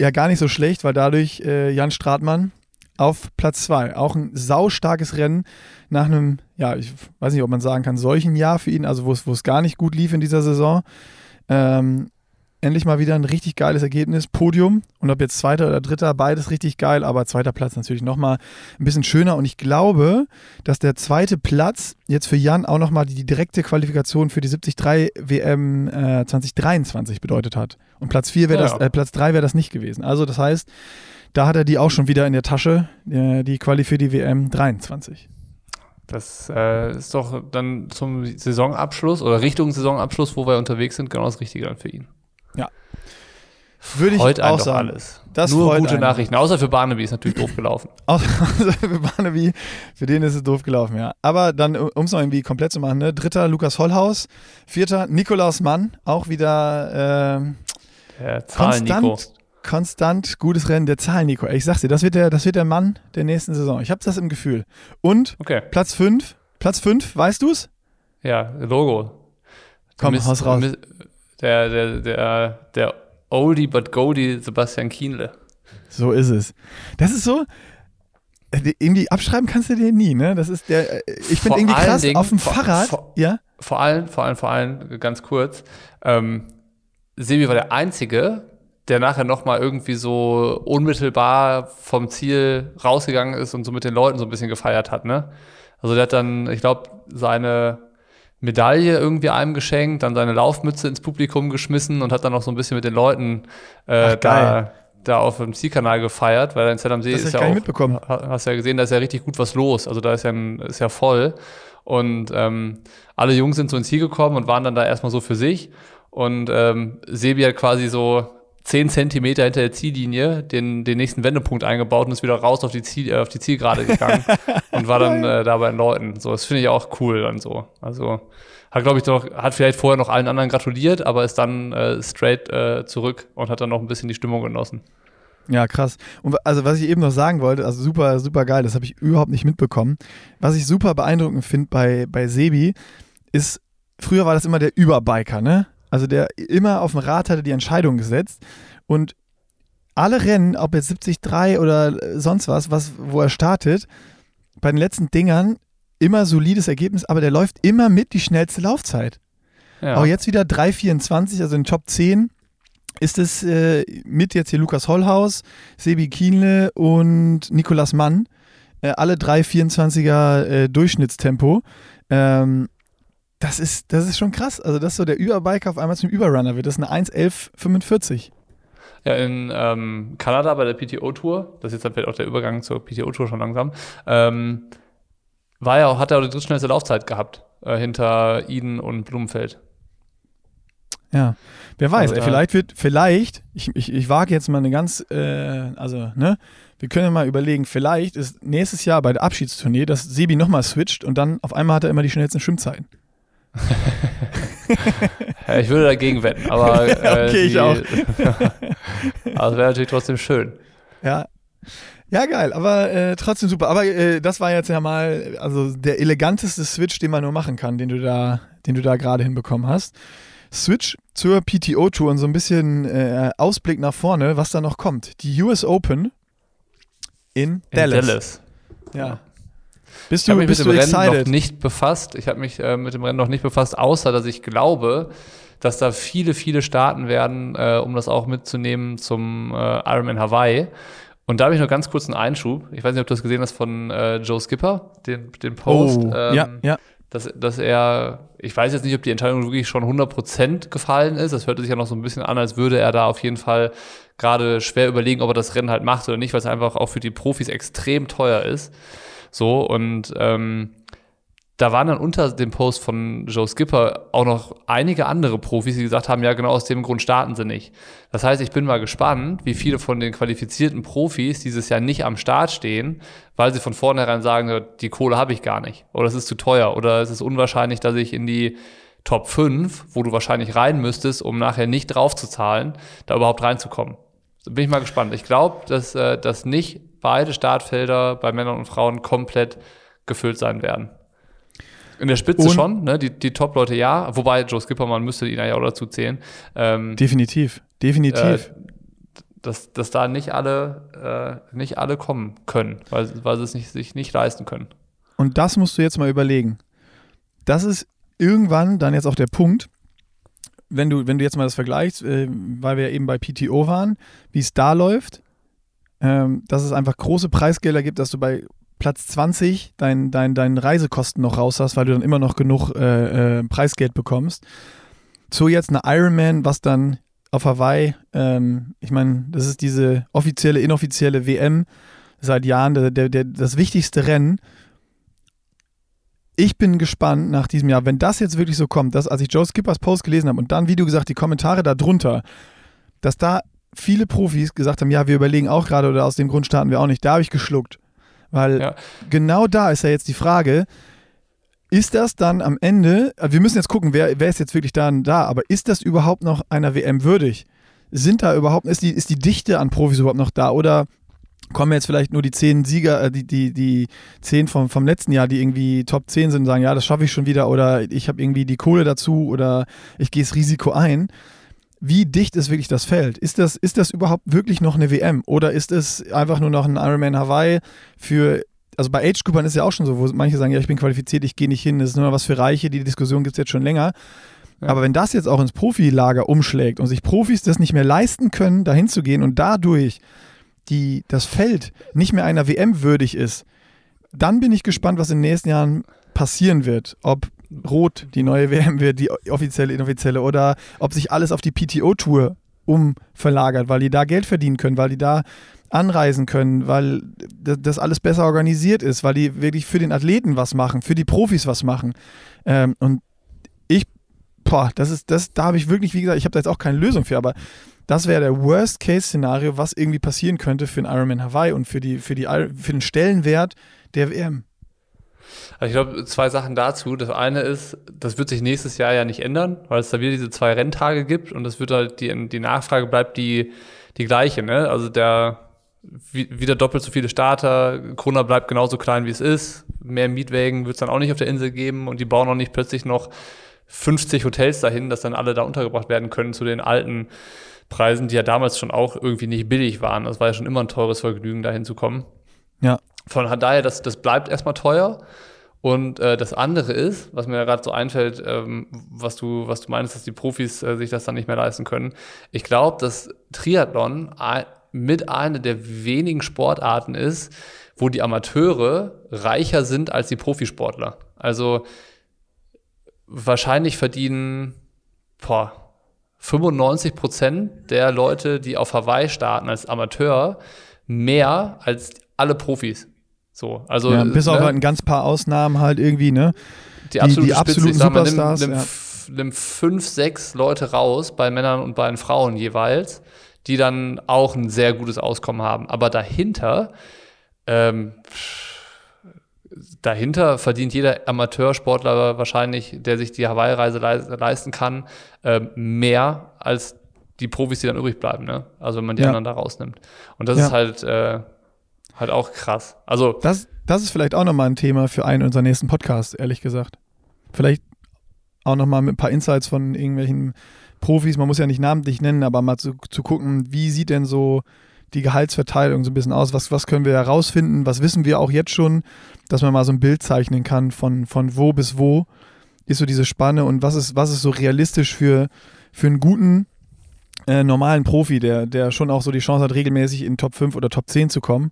Speaker 2: ja gar nicht so schlecht, weil dadurch äh, Jan Stratmann auf Platz 2. Auch ein saustarkes Rennen nach einem, ja, ich weiß nicht, ob man sagen kann, solchen Jahr für ihn, also wo es gar nicht gut lief in dieser Saison. Ähm, endlich mal wieder ein richtig geiles Ergebnis. Podium und ob jetzt zweiter oder dritter, beides richtig geil, aber zweiter Platz natürlich nochmal ein bisschen schöner. Und ich glaube, dass der zweite Platz jetzt für Jan auch nochmal die direkte Qualifikation für die 73 WM äh, 2023 bedeutet hat. Und Platz 4 wäre ja, das, äh, Platz 3 wäre das nicht gewesen. Also das heißt, da hat er die auch schon wieder in der Tasche, äh, die Quali für die WM 23.
Speaker 1: Das äh, ist doch dann zum Saisonabschluss oder Richtung Saisonabschluss, wo wir unterwegs sind, genau das Richtige dann für ihn.
Speaker 2: Ja. Würde ich
Speaker 1: Freut
Speaker 2: auch sagen.
Speaker 1: alles.
Speaker 2: Das
Speaker 1: Nur
Speaker 2: freut
Speaker 1: gute
Speaker 2: einen.
Speaker 1: Nachrichten. Außer für Barnaby ist natürlich doof gelaufen.
Speaker 2: Außer für Barnaby, für den ist es doof gelaufen, ja. Aber dann, um es noch irgendwie komplett zu machen, ne? Dritter Lukas Hollhaus, vierter Nikolaus Mann, auch wieder ähm,
Speaker 1: Der
Speaker 2: konstant, konstant gutes Rennen, der Zahlen-Nico. Ey, Ich sag's dir, das wird, der, das wird der Mann der nächsten Saison. Ich habe das im Gefühl. Und
Speaker 1: Okay,
Speaker 2: Platz 5, Platz 5, weißt du's?
Speaker 1: ja, Logo.
Speaker 2: Komm,
Speaker 1: Mist-
Speaker 2: haus raus.
Speaker 1: Mist- Der, der, der, der Oldie but Goldie Sebastian Kienle.
Speaker 2: So ist es. Das ist so, äh, irgendwie abschreiben kannst du den nie, ne? Das ist der, äh, ich finde irgendwie krass,
Speaker 1: Dingen-
Speaker 2: auf dem
Speaker 1: vor-
Speaker 2: Fahrrad,
Speaker 1: vor-
Speaker 2: ja?
Speaker 1: Vor allem, vor allem, vor allem, ganz kurz, ähm, Sebi war der Einzige, der nachher nochmal irgendwie so unmittelbar vom Ziel rausgegangen ist und so mit den Leuten so ein bisschen gefeiert hat, ne? Also der hat dann, ich glaube, seine Medaille irgendwie einem geschenkt, dann seine Laufmütze ins Publikum geschmissen und hat dann noch so ein bisschen mit den Leuten äh,
Speaker 2: Ach,
Speaker 1: da, da auf dem Zielkanal gefeiert, weil in Zell am See
Speaker 2: Das
Speaker 1: ist ja auch,
Speaker 2: mitbekommen.
Speaker 1: ha- hast ja gesehen, da ist ja richtig gut was los. Also da ist ja, ein, ist ja voll. Und ähm, alle Jungs sind so ins Ziel gekommen und waren dann da erstmal so für sich. Und ähm, Sebi hat quasi so 10 Zentimeter hinter der Ziellinie den, den nächsten Wendepunkt eingebaut und ist wieder raus auf die, Ziel, äh, auf die Zielgerade gegangen und war dann äh, da bei den Leuten. So, das finde ich auch cool dann so. Also hat, glaube ich, doch, hat vielleicht vorher noch allen anderen gratuliert, aber ist dann äh, straight äh, zurück und hat dann noch ein bisschen die Stimmung genossen.
Speaker 2: Ja, krass. Und also was ich eben noch sagen wollte, also super, super geil, das habe ich überhaupt nicht mitbekommen. Was ich super beeindruckend finde bei, bei Sebi, ist, früher war das immer der Überbiker, ne? Also der immer auf dem Rad hatte die Entscheidung gesetzt und alle Rennen, ob jetzt 73 oder äh, sonst was, was, wo er startet, bei den letzten Dingern immer solides Ergebnis, aber der läuft immer mit die schnellste Laufzeit.
Speaker 1: Ja.
Speaker 2: Auch jetzt wieder 3,24, also in Top 10 ist es äh, mit jetzt hier Lukas Hollhaus, Sebi Kienle und Nikolas Mann. Äh, alle 3,24er äh, Durchschnittstempo. Ähm, das, ist, das ist schon krass. Also, dass so der Überbiker auf einmal zum Überrunner wird. Das ist eine 1,11,45.
Speaker 1: Ja, in ähm, Kanada bei der PTO-Tour, das ist jetzt dann vielleicht auch der Übergang zur PTO-Tour schon langsam, ähm, war ja hat er auch die drittschnellste Laufzeit gehabt, äh, hinter Eden und Blumenfeld.
Speaker 2: Ja, wer weiß,
Speaker 1: Also
Speaker 2: ey, vielleicht wird, vielleicht, ich, ich, ich wage jetzt mal eine ganz, äh, also, ne, wir können ja mal überlegen, vielleicht ist nächstes Jahr bei der Abschiedstournee, dass Sebi nochmal switcht und dann auf einmal hat er immer die schnellsten Schwimmzeiten.
Speaker 1: Ich würde dagegen wetten, aber äh,
Speaker 2: Okay, ich
Speaker 1: die,
Speaker 2: auch.
Speaker 1: aber es wäre natürlich trotzdem schön.
Speaker 2: Ja. Ja, geil, aber äh, trotzdem super. Aber äh, das war jetzt ja mal also der eleganteste Switch, den man nur machen kann, den du da, den du da gerade hinbekommen hast. Switch zur PTO-Tour und so ein bisschen äh, Ausblick nach vorne, was da noch kommt. Die US Open in,
Speaker 1: In
Speaker 2: Dallas.
Speaker 1: Dallas.
Speaker 2: Ja. Bist
Speaker 1: Ich habe
Speaker 2: du,
Speaker 1: mich mit
Speaker 2: du
Speaker 1: dem Rennen
Speaker 2: excited?
Speaker 1: noch nicht befasst. Ich habe mich äh, mit dem Rennen noch nicht befasst, außer dass ich glaube, dass da viele, viele starten werden, äh, um das auch mitzunehmen zum äh, Ironman Hawaii. Und da habe ich noch ganz kurz einen Einschub. Ich weiß nicht, ob du das gesehen hast von äh, Joe Skipper, den, den Post.
Speaker 2: Oh,
Speaker 1: ähm,
Speaker 2: ja, ja.
Speaker 1: dass, dass er, ich weiß jetzt nicht, ob die Entscheidung wirklich schon 100% gefallen ist. Das hörte sich ja noch so ein bisschen an, als würde er da auf jeden Fall gerade schwer überlegen, ob er das Rennen halt macht oder nicht, weil es einfach auch für die Profis extrem teuer ist. So, und ähm, da waren dann unter dem Post von Joe Skipper auch noch einige andere Profis, die gesagt haben, ja, genau aus dem Grund starten sie nicht. Das heißt, ich bin mal gespannt, wie viele von den qualifizierten Profis dieses Jahr nicht am Start stehen, weil sie von vornherein sagen, die Kohle habe ich gar nicht. Oder es ist zu teuer. Oder es ist unwahrscheinlich, dass ich in die Top 5, wo du wahrscheinlich rein müsstest, um nachher nicht drauf zu zahlen, da überhaupt reinzukommen. Bin ich mal gespannt. Ich glaube, dass, äh, dass nicht beide Startfelder bei Männern und Frauen komplett gefüllt sein werden. In der Spitze
Speaker 2: Und-
Speaker 1: schon, ne? die, die Top-Leute ja, wobei Joe Skippermann müsste ihn ja auch dazu zählen. Ähm,
Speaker 2: Definitiv, definitiv.
Speaker 1: äh, dass, dass da nicht alle, äh, nicht alle kommen können, weil, weil sie es nicht, sich nicht leisten können.
Speaker 2: Und das musst du jetzt mal überlegen. Das ist irgendwann dann jetzt auch der Punkt, wenn du, wenn du jetzt mal das vergleichst, äh, weil wir ja eben bei PTO waren, wie es da läuft, ähm, dass es einfach große Preisgelder gibt, dass du bei Platz 20 dein, dein, deine Reisekosten noch raus hast, weil du dann immer noch genug äh, äh, Preisgeld bekommst. So jetzt eine Ironman, was dann auf Hawaii, ähm, ich meine, das ist diese offizielle, inoffizielle WM seit Jahren, der, der, der, das wichtigste Rennen ich bin gespannt nach diesem Jahr, wenn das jetzt wirklich so kommt, dass als ich Joe Skippers Post gelesen habe und dann, wie du gesagt, die Kommentare darunter, dass da viele Profis gesagt haben, ja, wir überlegen auch gerade oder aus dem Grund starten wir auch nicht. Da habe ich geschluckt. Weil ja. genau da ist ja jetzt die Frage, ist das dann am Ende, äh, wir müssen jetzt gucken, wer, wer ist jetzt wirklich da, da, aber ist das überhaupt noch einer WM würdig? Sind da überhaupt, ist die, ist die Dichte an Profis überhaupt noch da oder kommen jetzt vielleicht nur die zehn Sieger, äh, die, die, die zehn vom, vom letzten Jahr, die irgendwie Top 10 sind und sagen, ja, das schaffe ich schon wieder oder ich habe irgendwie die Kohle dazu oder ich gehe das Risiko ein. Wie dicht ist wirklich das Feld? Ist das, ist das überhaupt wirklich noch eine WM oder ist es einfach nur noch ein Ironman Hawaii für also bei Age-Groupern ist ja auch schon so, wo manche sagen, ja, ich bin qualifiziert, ich gehe nicht hin, das ist nur noch was für Reiche, die Diskussion gibt es jetzt schon länger. Ja. Aber wenn das jetzt auch ins Profilager umschlägt und sich Profis das nicht mehr leisten können, dahin zu gehen und dadurch die, das Feld nicht mehr einer WM würdig ist, dann bin ich gespannt, was in den nächsten Jahren passieren wird. Ob Rot die neue WM wird, die offizielle, inoffizielle, oder ob sich alles auf die PTO-Tour umverlagert, weil die da Geld verdienen können, weil die da anreisen können, weil das alles besser organisiert ist, weil die wirklich für den Athleten was machen, für die Profis was machen. Ähm, und ich, boah, das ist, das, da habe ich wirklich, wie gesagt, ich habe da jetzt auch keine Lösung für, aber das wäre der Worst-Case-Szenario, was irgendwie passieren könnte für den Ironman Hawaii und für, die, für, die, für den Stellenwert der WM.
Speaker 1: Also ich glaube, zwei Sachen dazu. Das eine ist, das wird sich nächstes Jahr ja nicht ändern, weil es da wieder diese zwei Renntage gibt und das wird halt, die, die Nachfrage bleibt die, die gleiche, ne? Also der, wieder doppelt so viele Starter. Kona bleibt genauso klein, wie es ist. Mehr Mietwägen wird es dann auch nicht auf der Insel geben und die bauen auch nicht plötzlich noch 50 Hotels dahin, dass dann alle da untergebracht werden können zu den alten Preisen, die ja damals schon auch irgendwie nicht billig waren. Das war ja schon immer ein teures Vergnügen, dahin zu kommen.
Speaker 2: Ja.
Speaker 1: Von daher, das, das bleibt erstmal teuer. Und äh, das andere ist, was mir ja gerade so einfällt, ähm, was, du, was du meinst, dass die Profis äh, sich das dann nicht mehr leisten können. Ich glaube, dass Triathlon mit einer der wenigen Sportarten ist, wo die Amateure reicher sind als die Profisportler. Also wahrscheinlich verdienen boah, 95 Prozent der Leute, die auf Hawaii starten als Amateur, mehr als alle Profis. So, also
Speaker 2: ja, bis ne? auf ein ganz paar Ausnahmen halt irgendwie, ne?
Speaker 1: Die, absolute die, die absoluten Spitze, Superstars. Mal, nimm, nimm, ja. nimm fünf, sechs Leute raus bei Männern und bei den Frauen jeweils die dann auch ein sehr gutes Auskommen haben. Aber dahinter, ähm, dahinter verdient jeder Amateursportler wahrscheinlich, der sich die Hawaii-Reise leisten kann, äh, mehr als die Profis, die dann übrig bleiben. Ne? Also wenn man die ja. anderen da rausnimmt. Und das ja. ist halt, äh, halt auch krass. Also
Speaker 2: das, das ist vielleicht auch nochmal ein Thema für einen unserer nächsten Podcasts, ehrlich gesagt. Vielleicht auch nochmal mit ein paar Insights von irgendwelchen Profis, man muss ja nicht namentlich nennen, aber mal zu, zu gucken, wie sieht denn so die Gehaltsverteilung so ein bisschen aus? Was, was können wir herausfinden? Was wissen wir auch jetzt schon, dass man mal so ein Bild zeichnen kann von, von wo bis wo ist so diese Spanne und was ist, was ist so realistisch für, für einen guten, äh, normalen Profi, der, der schon auch so die Chance hat, regelmäßig in Top 5 oder Top 10 zu kommen.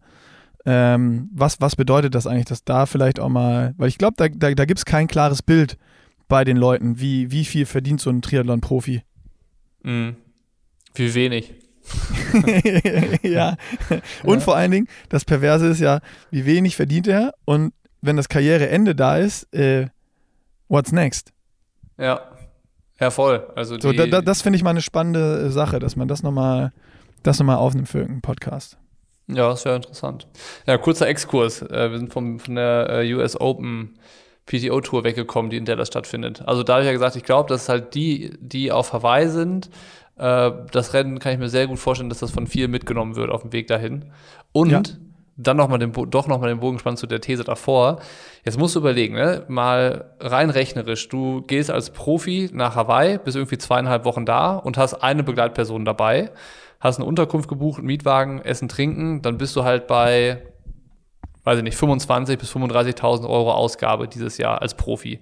Speaker 2: Ähm, was, was bedeutet das eigentlich, dass da vielleicht auch mal, weil ich glaube, da, da, da gibt es kein klares Bild bei den Leuten, wie, wie viel verdient so ein Triathlon-Profi.
Speaker 1: Mhm. Wie wenig.
Speaker 2: ja. Und ja. vor allen Dingen, das Perverse ist ja, wie wenig verdient er und wenn das Karriereende da ist, äh, what's next?
Speaker 1: Ja. Ja, voll. Also
Speaker 2: so, da, das finde ich mal eine spannende Sache, dass man das nochmal das noch aufnimmt für irgendeinen Podcast.
Speaker 1: Ja, das wäre interessant. Ja, kurzer Exkurs. Äh, wir sind vom, von der äh, US Open PTO-Tour weggekommen, die in Dallas stattfindet. Also da habe ich ja gesagt, ich glaube, dass halt die, die auf Hawaii sind, äh, das Rennen kann ich mir sehr gut vorstellen, dass das von vielen mitgenommen wird auf dem Weg dahin. Und ja. dann noch mal den, doch nochmal den Bogen spannen zu der These davor. Jetzt musst du überlegen, ne? mal rein rechnerisch, du gehst als Profi nach Hawaii, bist irgendwie zweieinhalb Wochen da und hast eine Begleitperson dabei, hast eine Unterkunft gebucht, einen Mietwagen, Essen, Trinken, dann bist du halt bei weiß ich nicht, 25.000 bis 35.000 Euro Ausgabe dieses Jahr als Profi.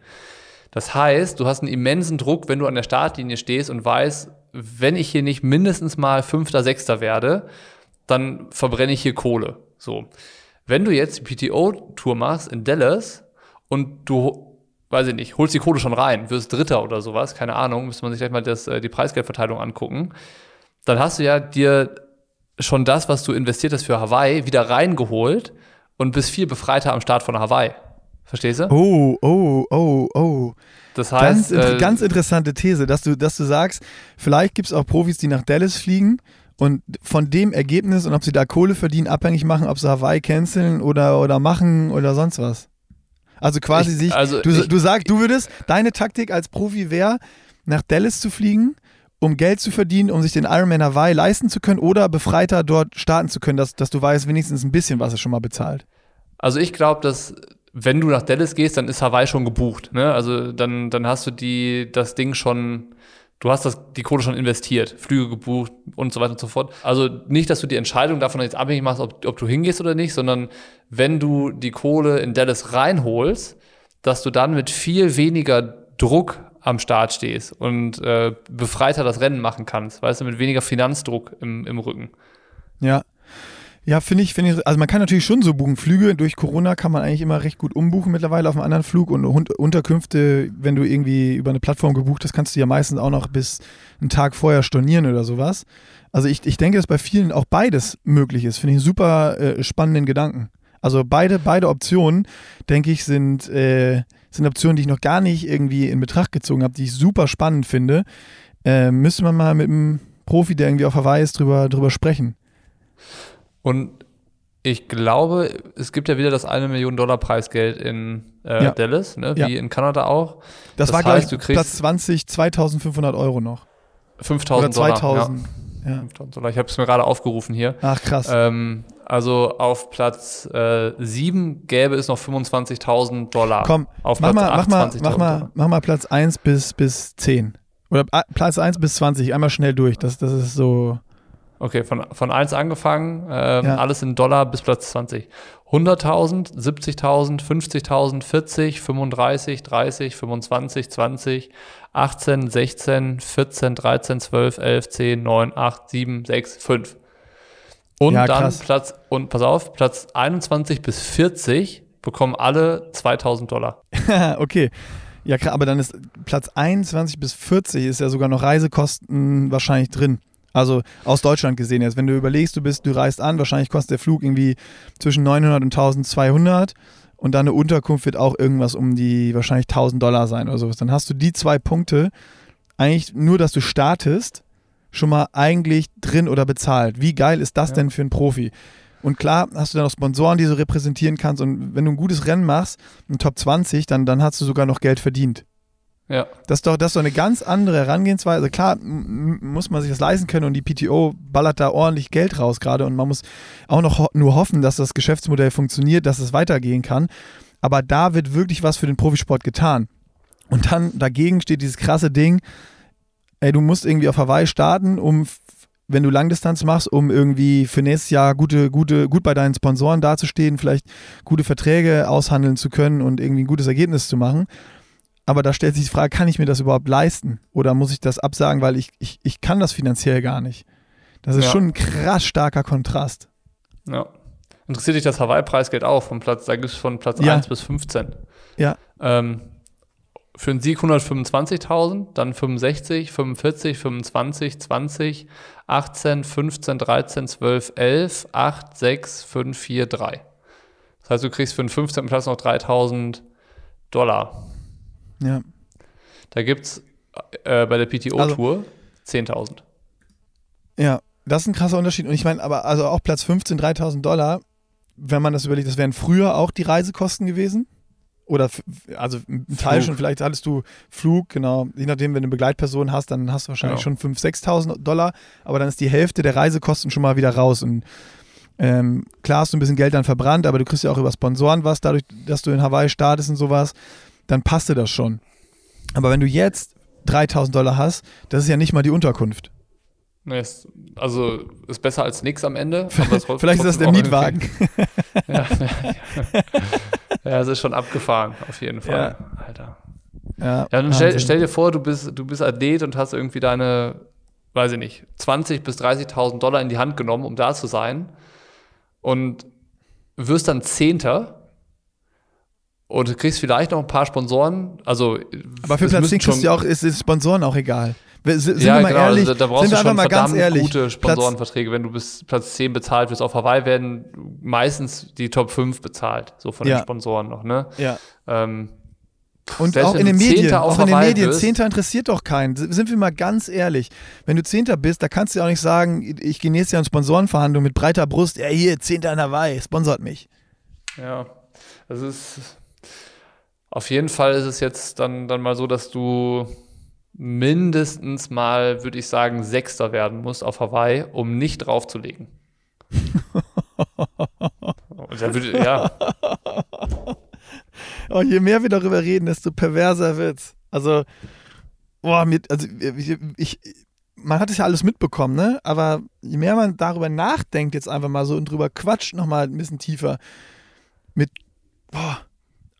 Speaker 1: Das heißt, du hast einen immensen Druck, wenn du an der Startlinie stehst und weißt, wenn ich hier nicht mindestens mal Fünfter, Sechster werde, dann verbrenne ich hier Kohle. So. Wenn du jetzt die PTO-Tour machst in Dallas und du, weiß ich nicht, holst die Kohle schon rein, wirst Dritter oder sowas, keine Ahnung, müsste man sich gleich mal das, äh, die Preisgeldverteilung angucken, dann hast du ja dir schon das, was du investiert hast für Hawaii, wieder reingeholt und bist viel befreiter am Start von Hawaii. Verstehst du?
Speaker 2: Oh, oh, oh, oh.
Speaker 1: Das
Speaker 2: Ganz,
Speaker 1: heißt,
Speaker 2: inter-
Speaker 1: äh,
Speaker 2: ganz interessante These, dass du, dass du sagst, vielleicht gibt es auch Profis, die nach Dallas fliegen und von dem Ergebnis und ob sie da Kohle verdienen, abhängig machen, ob sie Hawaii canceln oder, oder machen oder sonst was. Also quasi
Speaker 1: Ich-
Speaker 2: sich,
Speaker 1: also
Speaker 2: du,
Speaker 1: ich-
Speaker 2: du sagst, du würdest, deine Taktik als Profi wäre, nach Dallas zu fliegen, um Geld zu verdienen, um sich den Ironman Hawaii leisten zu können oder befreiter dort starten zu können, dass, dass du weißt, wenigstens ein bisschen, was er schon mal bezahlt.
Speaker 1: Also ich glaube, dass wenn du nach Dallas gehst, dann ist Hawaii schon gebucht. Ne? Also dann, dann hast du die, das Ding schon, du hast das, die Kohle schon investiert, Flüge gebucht und so weiter und so fort. Also nicht, dass du die Entscheidung davon jetzt abhängig machst, ob, ob du hingehst oder nicht, sondern wenn du die Kohle in Dallas reinholst, dass du dann mit viel weniger Druck am Start stehst und äh, befreiter das Rennen machen kannst, weißt du, mit weniger Finanzdruck im, im Rücken.
Speaker 2: Ja. Ja, finde ich, finde ich, also man kann natürlich schon so buchen. Flüge durch Corona kann man eigentlich immer recht gut umbuchen mittlerweile auf einem anderen Flug und Unterkünfte, wenn du irgendwie über eine Plattform gebucht hast, kannst du ja meistens auch noch bis einen Tag vorher stornieren oder sowas. Also ich, ich denke, dass bei vielen auch beides möglich ist. Finde ich einen super äh, spannenden Gedanken. Also beide, beide Optionen, denke ich, sind, äh, sind Optionen, die ich noch gar nicht irgendwie in Betracht gezogen habe, die ich super spannend finde. Äh, müsste man mal mit einem Profi, der irgendwie auf Hawaii ist, drüber, drüber sprechen.
Speaker 1: Und ich glaube, es gibt ja wieder das eine Million Dollar Preisgeld in äh,
Speaker 2: Ja.
Speaker 1: Dallas, ne, wie
Speaker 2: Ja.
Speaker 1: in Kanada auch.
Speaker 2: Das,
Speaker 1: Das
Speaker 2: war,
Speaker 1: heißt, du kriegst-
Speaker 2: Platz 20, 2500 Euro noch. Oder
Speaker 1: 5000 Dollar.
Speaker 2: 2000.
Speaker 1: Ja,
Speaker 2: Ja.
Speaker 1: 5000 Dollar. Ich habe es mir gerade aufgerufen hier.
Speaker 2: Ach, krass.
Speaker 1: Ähm, also auf Platz äh, 7 gäbe es noch 25.000 Dollar.
Speaker 2: Komm,
Speaker 1: auf
Speaker 2: mach
Speaker 1: Platz
Speaker 2: mal,
Speaker 1: 8
Speaker 2: mach, mal,
Speaker 1: 20.000
Speaker 2: mach, mal,
Speaker 1: Dollar.
Speaker 2: mach mal Platz 1 bis, bis 10. Oder ah, Platz 1 bis 20. Einmal schnell durch. Das, das ist so.
Speaker 1: Okay, von, von 1 angefangen, ähm,
Speaker 2: Ja.
Speaker 1: alles in Dollar bis Platz 20. 100.000, 70.000, 50.000, 40, 35, 30, 25, 20, 18, 16, 14, 13, 12, 11, 10, 9, 8, 7, 6, 5. Und
Speaker 2: Ja,
Speaker 1: dann
Speaker 2: krass.
Speaker 1: Platz, und pass auf, Platz 21 bis 40 bekommen alle 2000 Dollar.
Speaker 2: okay. Ja, aber dann ist Platz 21 bis 40 ist ja sogar noch Reisekosten wahrscheinlich drin. Also aus Deutschland gesehen jetzt. Wenn du überlegst, du bist, du reist an, wahrscheinlich kostet der Flug irgendwie zwischen 900 und 1200 und dann eine Unterkunft wird auch irgendwas um die wahrscheinlich 1000 Dollar sein oder sowas. Dann hast du die zwei Punkte eigentlich nur, dass du startest, schon mal eigentlich drin oder bezahlt. Wie geil ist das
Speaker 1: Ja.
Speaker 2: denn für einen Profi? Und klar hast du dann noch Sponsoren, die du repräsentieren kannst. Und wenn du ein gutes Rennen machst, ein Top 20, dann, dann hast du sogar noch Geld verdient.
Speaker 1: Ja.
Speaker 2: Das ist doch, das ist doch eine ganz andere Herangehensweise. Klar muss man sich das leisten können und die PTO ballert da ordentlich Geld raus gerade und man muss auch noch ho nur hoffen, dass das Geschäftsmodell funktioniert, dass es weitergehen kann. Aber da wird wirklich was für den Profisport getan. Und dann dagegen steht dieses krasse Ding, ey, du musst irgendwie auf Hawaii starten, um, wenn du Langdistanz machst, um irgendwie für nächstes Jahr gute, gute, gut bei deinen Sponsoren dazustehen, vielleicht gute Verträge aushandeln zu können und irgendwie ein gutes Ergebnis zu machen. Aber da stellt sich die Frage, kann ich mir das überhaupt leisten? Oder muss ich das absagen, weil ich, ich, ich kann das finanziell gar nicht? Das ist
Speaker 1: Ja.
Speaker 2: schon ein krass starker Kontrast.
Speaker 1: Ja. Interessiert dich das Hawaii-Preisgeld auch von Platz, da gibt es von Platz
Speaker 2: Ja.
Speaker 1: 1 bis 15.
Speaker 2: Ja.
Speaker 1: Ähm, für einen Sieg 125.000, dann 65, 45, 25, 20, 18, 15, 13, 12, 11, 8, 6, 5, 4, 3. Das heißt, du kriegst für den 15. Platz noch 3.000 Dollar.
Speaker 2: Ja.
Speaker 1: Da gibt es äh, bei der PTO-Tour 10.000.
Speaker 2: Ja, das ist ein krasser Unterschied. Und ich meine, aber also auch Platz 15, 3000 Dollar, wenn man das überlegt, das wären früher auch die Reisekosten gewesen. Oder, also ein Teil
Speaker 1: Flug.
Speaker 2: schon, vielleicht hattest du Flug, genau. Je nachdem, wenn du eine Begleitperson hast, dann hast du wahrscheinlich
Speaker 1: Genau.
Speaker 2: schon 5.000, 6.000 Dollar. Aber dann ist die Hälfte der Reisekosten schon mal wieder raus. Und ähm, klar hast du ein bisschen Geld dann verbrannt, aber du kriegst ja auch über Sponsoren was, dadurch, dass du in Hawaii startest und sowas. Dann passte das schon. Aber wenn du jetzt 3.000 Dollar hast, das ist ja nicht mal die Unterkunft.
Speaker 1: Nee, ist, also ist besser als nichts am Ende. es
Speaker 2: Vielleicht ist das der Mietwagen.
Speaker 1: Ja, ja, ja, es ist schon abgefahren, auf jeden Fall. Alter.
Speaker 2: Ja,
Speaker 1: Ja, dann stell, stell dir vor, du bist, du bist Athlet und hast irgendwie deine, weiß ich nicht, 20.000 bis 30.000 Dollar in die Hand genommen, um da zu sein. Und wirst dann Zehnter und kriegst vielleicht noch ein paar Sponsoren. Also,
Speaker 2: Aber für Platz
Speaker 1: müssen
Speaker 2: 10 kriegst du ja auch, ist, ist Sponsoren auch egal. Sind ja, wir mal genau, ehrlich, also
Speaker 1: da brauchst sind du schon mal ganz ehrlich. gute Sponsorenverträge. Wenn du bis Platz 10 bezahlt wirst, auf Hawaii werden meistens die Top 5 bezahlt, so von ja. den Sponsoren noch, ne?
Speaker 2: Ja. Ähm, und auch in den Medien, auch in den Medien, Zehnter interessiert doch keinen. Sind wir mal ganz ehrlich. Wenn du Zehnter bist, da kannst du ja auch nicht sagen, ich genieße ja eine Sponsorenverhandlung mit breiter Brust. Ja, hier, Zehnter in Hawaii, sponsort mich.
Speaker 1: Ja, das ist, auf jeden Fall ist es jetzt dann, dann mal so, dass du mindestens mal, würde ich sagen, Sechster werden musst auf Hawaii, um nicht draufzulegen.
Speaker 2: würde, ja. Oh, je mehr wir darüber reden, desto perverser wird's. Also, boah, mit, also ich, ich, man hat es ja alles mitbekommen, ne? Aber je mehr man darüber nachdenkt, jetzt einfach mal so und drüber quatscht, nochmal ein bisschen tiefer, mit, boah,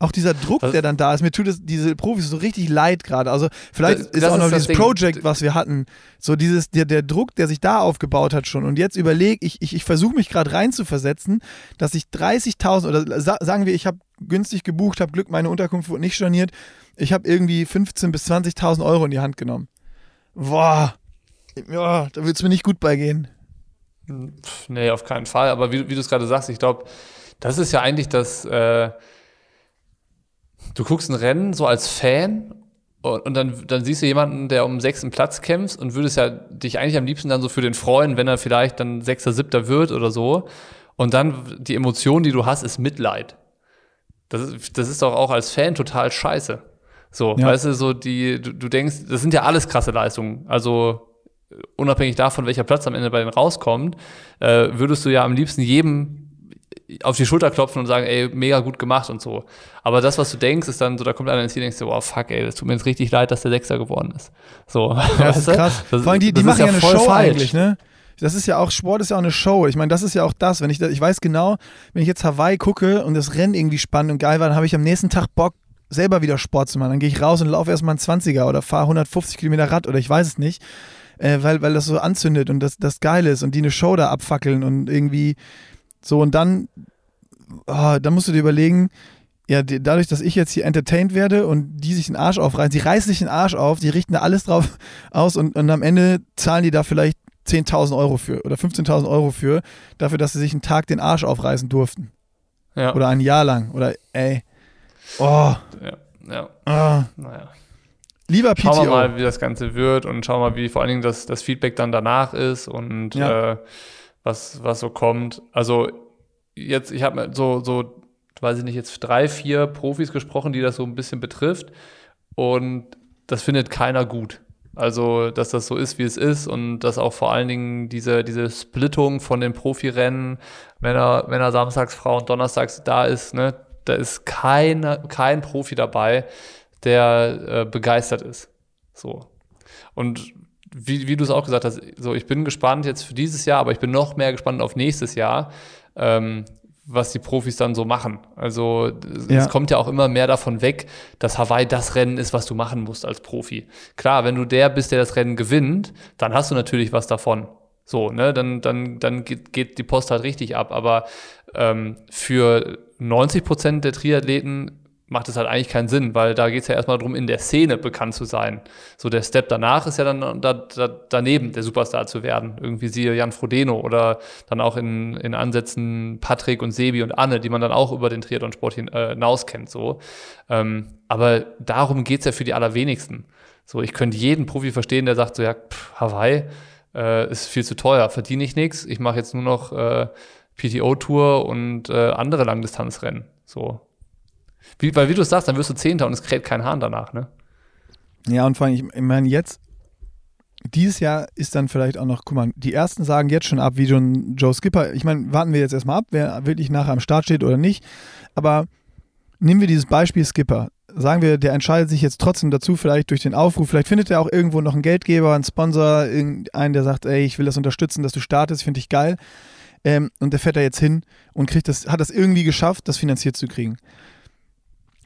Speaker 2: auch dieser Druck, das, der dann da ist, mir tut es diese Profis so richtig leid gerade. Also vielleicht das, ist das auch noch dieses Ding. Project, was wir hatten, so dieses, der, der Druck, der sich da aufgebaut hat schon. Und jetzt überlege ich, ich, ich versuche mich gerade reinzuversetzen, dass ich 30.000 oder sagen wir, ich habe günstig gebucht, habe Glück, meine Unterkunft wurde nicht storniert. Ich habe irgendwie 15.000 bis 20.000 Euro in die Hand genommen. Boah, ja, da wird es mir nicht gut beigehen.
Speaker 1: Nee, auf keinen Fall. Aber wie, wie du es gerade sagst, ich glaube, das ist ja eigentlich das. Äh, du guckst ein Rennen so als Fan und, und, dann, dann siehst du jemanden, der um sechsten Platz kämpft und würdest ja dich eigentlich am liebsten dann so für den freuen, wenn er vielleicht dann sechster, siebter wird oder so. Und dann die Emotion, die du hast, ist Mitleid. Das ist, das ist doch auch als Fan total scheiße. So, ja. weißt du, so die, du, du denkst, das sind ja alles krasse Leistungen. Also unabhängig davon, welcher Platz am Ende bei denen rauskommt, äh, würdest du ja am liebsten jedem auf die Schulter klopfen und sagen, ey, mega gut gemacht und so. Aber das, was du denkst, ist dann so, da kommt einer ins Ziel und denkst du, oh fuck, ey, das tut mir jetzt richtig leid, dass der Sechster geworden ist. So.
Speaker 2: Ja, das ist krass. Das, Vor allem die, die machen ja eine Show falsch. eigentlich, ne? Das ist ja auch, Sport ist ja auch eine Show. Ich meine, das ist ja auch das, wenn ich ich weiß genau, wenn ich jetzt Hawaii gucke und das Rennen irgendwie spannend und geil war, dann habe ich am nächsten Tag Bock, selber wieder Sport zu machen. Dann gehe ich raus und laufe erstmal einen 20er oder fahre 150 Kilometer Rad oder ich weiß es nicht. Äh, weil, weil das so anzündet und das, das geil ist und die eine Show da abfackeln und irgendwie so und dann oh, da musst du dir überlegen, ja, die, dadurch, dass ich jetzt hier entertained werde und die sich den Arsch aufreißen, die reißen sich den Arsch auf, die richten da alles drauf aus und, und am Ende zahlen die da vielleicht 10.000 Euro für oder 15.000 Euro für, dafür, dass sie sich einen Tag den Arsch aufreißen durften. Ja. Oder ein Jahr lang. Oder ey. Oh.
Speaker 1: Ja, ja.
Speaker 2: Oh. Naja. Lieber PTO.
Speaker 1: Schauen wir mal, wie das Ganze wird und schauen wir mal, wie vor allen Dingen das, das Feedback dann danach ist und ja. äh, was, was so kommt. Also jetzt, ich habe so, so, weiß ich nicht, jetzt drei, vier Profis gesprochen, die das so ein bisschen betrifft. Und das findet keiner gut. Also, dass das so ist, wie es ist und dass auch vor allen Dingen diese, diese Splittung von den Profirennen, Männer, Männer samstags, Frauen donnerstags da ist, ne, da ist keine, kein Profi dabei, der äh, begeistert ist. So. Und wie, wie du es auch gesagt hast, so ich bin gespannt jetzt für dieses Jahr, aber ich bin noch mehr gespannt auf nächstes Jahr, ähm, was die Profis dann so machen. Also ja. es kommt ja auch immer mehr davon weg, dass Hawaii das Rennen ist, was du machen musst als Profi. Klar, wenn du der bist, der das Rennen gewinnt, dann hast du natürlich was davon. So, ne, dann, dann, dann geht, geht die Post halt richtig ab. Aber ähm, für 90 Prozent der Triathleten macht es halt eigentlich keinen Sinn, weil da geht es ja erstmal darum, in der Szene bekannt zu sein. So der Step danach ist ja dann da, da, daneben, der Superstar zu werden. Irgendwie siehe Jan Frodeno oder dann auch in, in Ansätzen Patrick und Sebi und Anne, die man dann auch über den Triathlon-Sport äh, hinaus kennt. So. Ähm, aber darum geht es ja für die allerwenigsten. So, ich könnte jeden Profi verstehen, der sagt so, ja, pff, Hawaii äh, ist viel zu teuer, verdiene ich nichts, ich mache jetzt nur noch äh, PTO-Tour und äh, andere Langdistanzrennen. So, wie, weil wie du sagst, dann wirst du Zehnter und es kräht kein Hahn danach, ne?
Speaker 2: Ja, und vor allem, ich, ich meine, jetzt, dieses Jahr ist dann vielleicht auch noch, guck mal, die ersten sagen jetzt schon ab, wie schon Joe Skipper. Ich meine, warten wir jetzt erstmal ab, wer wirklich nachher am Start steht oder nicht. Aber nehmen wir dieses Beispiel Skipper. Sagen wir, der entscheidet sich jetzt trotzdem dazu, vielleicht durch den Aufruf, vielleicht findet er auch irgendwo noch einen Geldgeber, einen Sponsor, irgendeinen, der sagt, ey, ich will das unterstützen, dass du startest, finde ich geil. Ähm, und der fährt da jetzt hin und kriegt das, hat das irgendwie geschafft, das finanziert zu kriegen.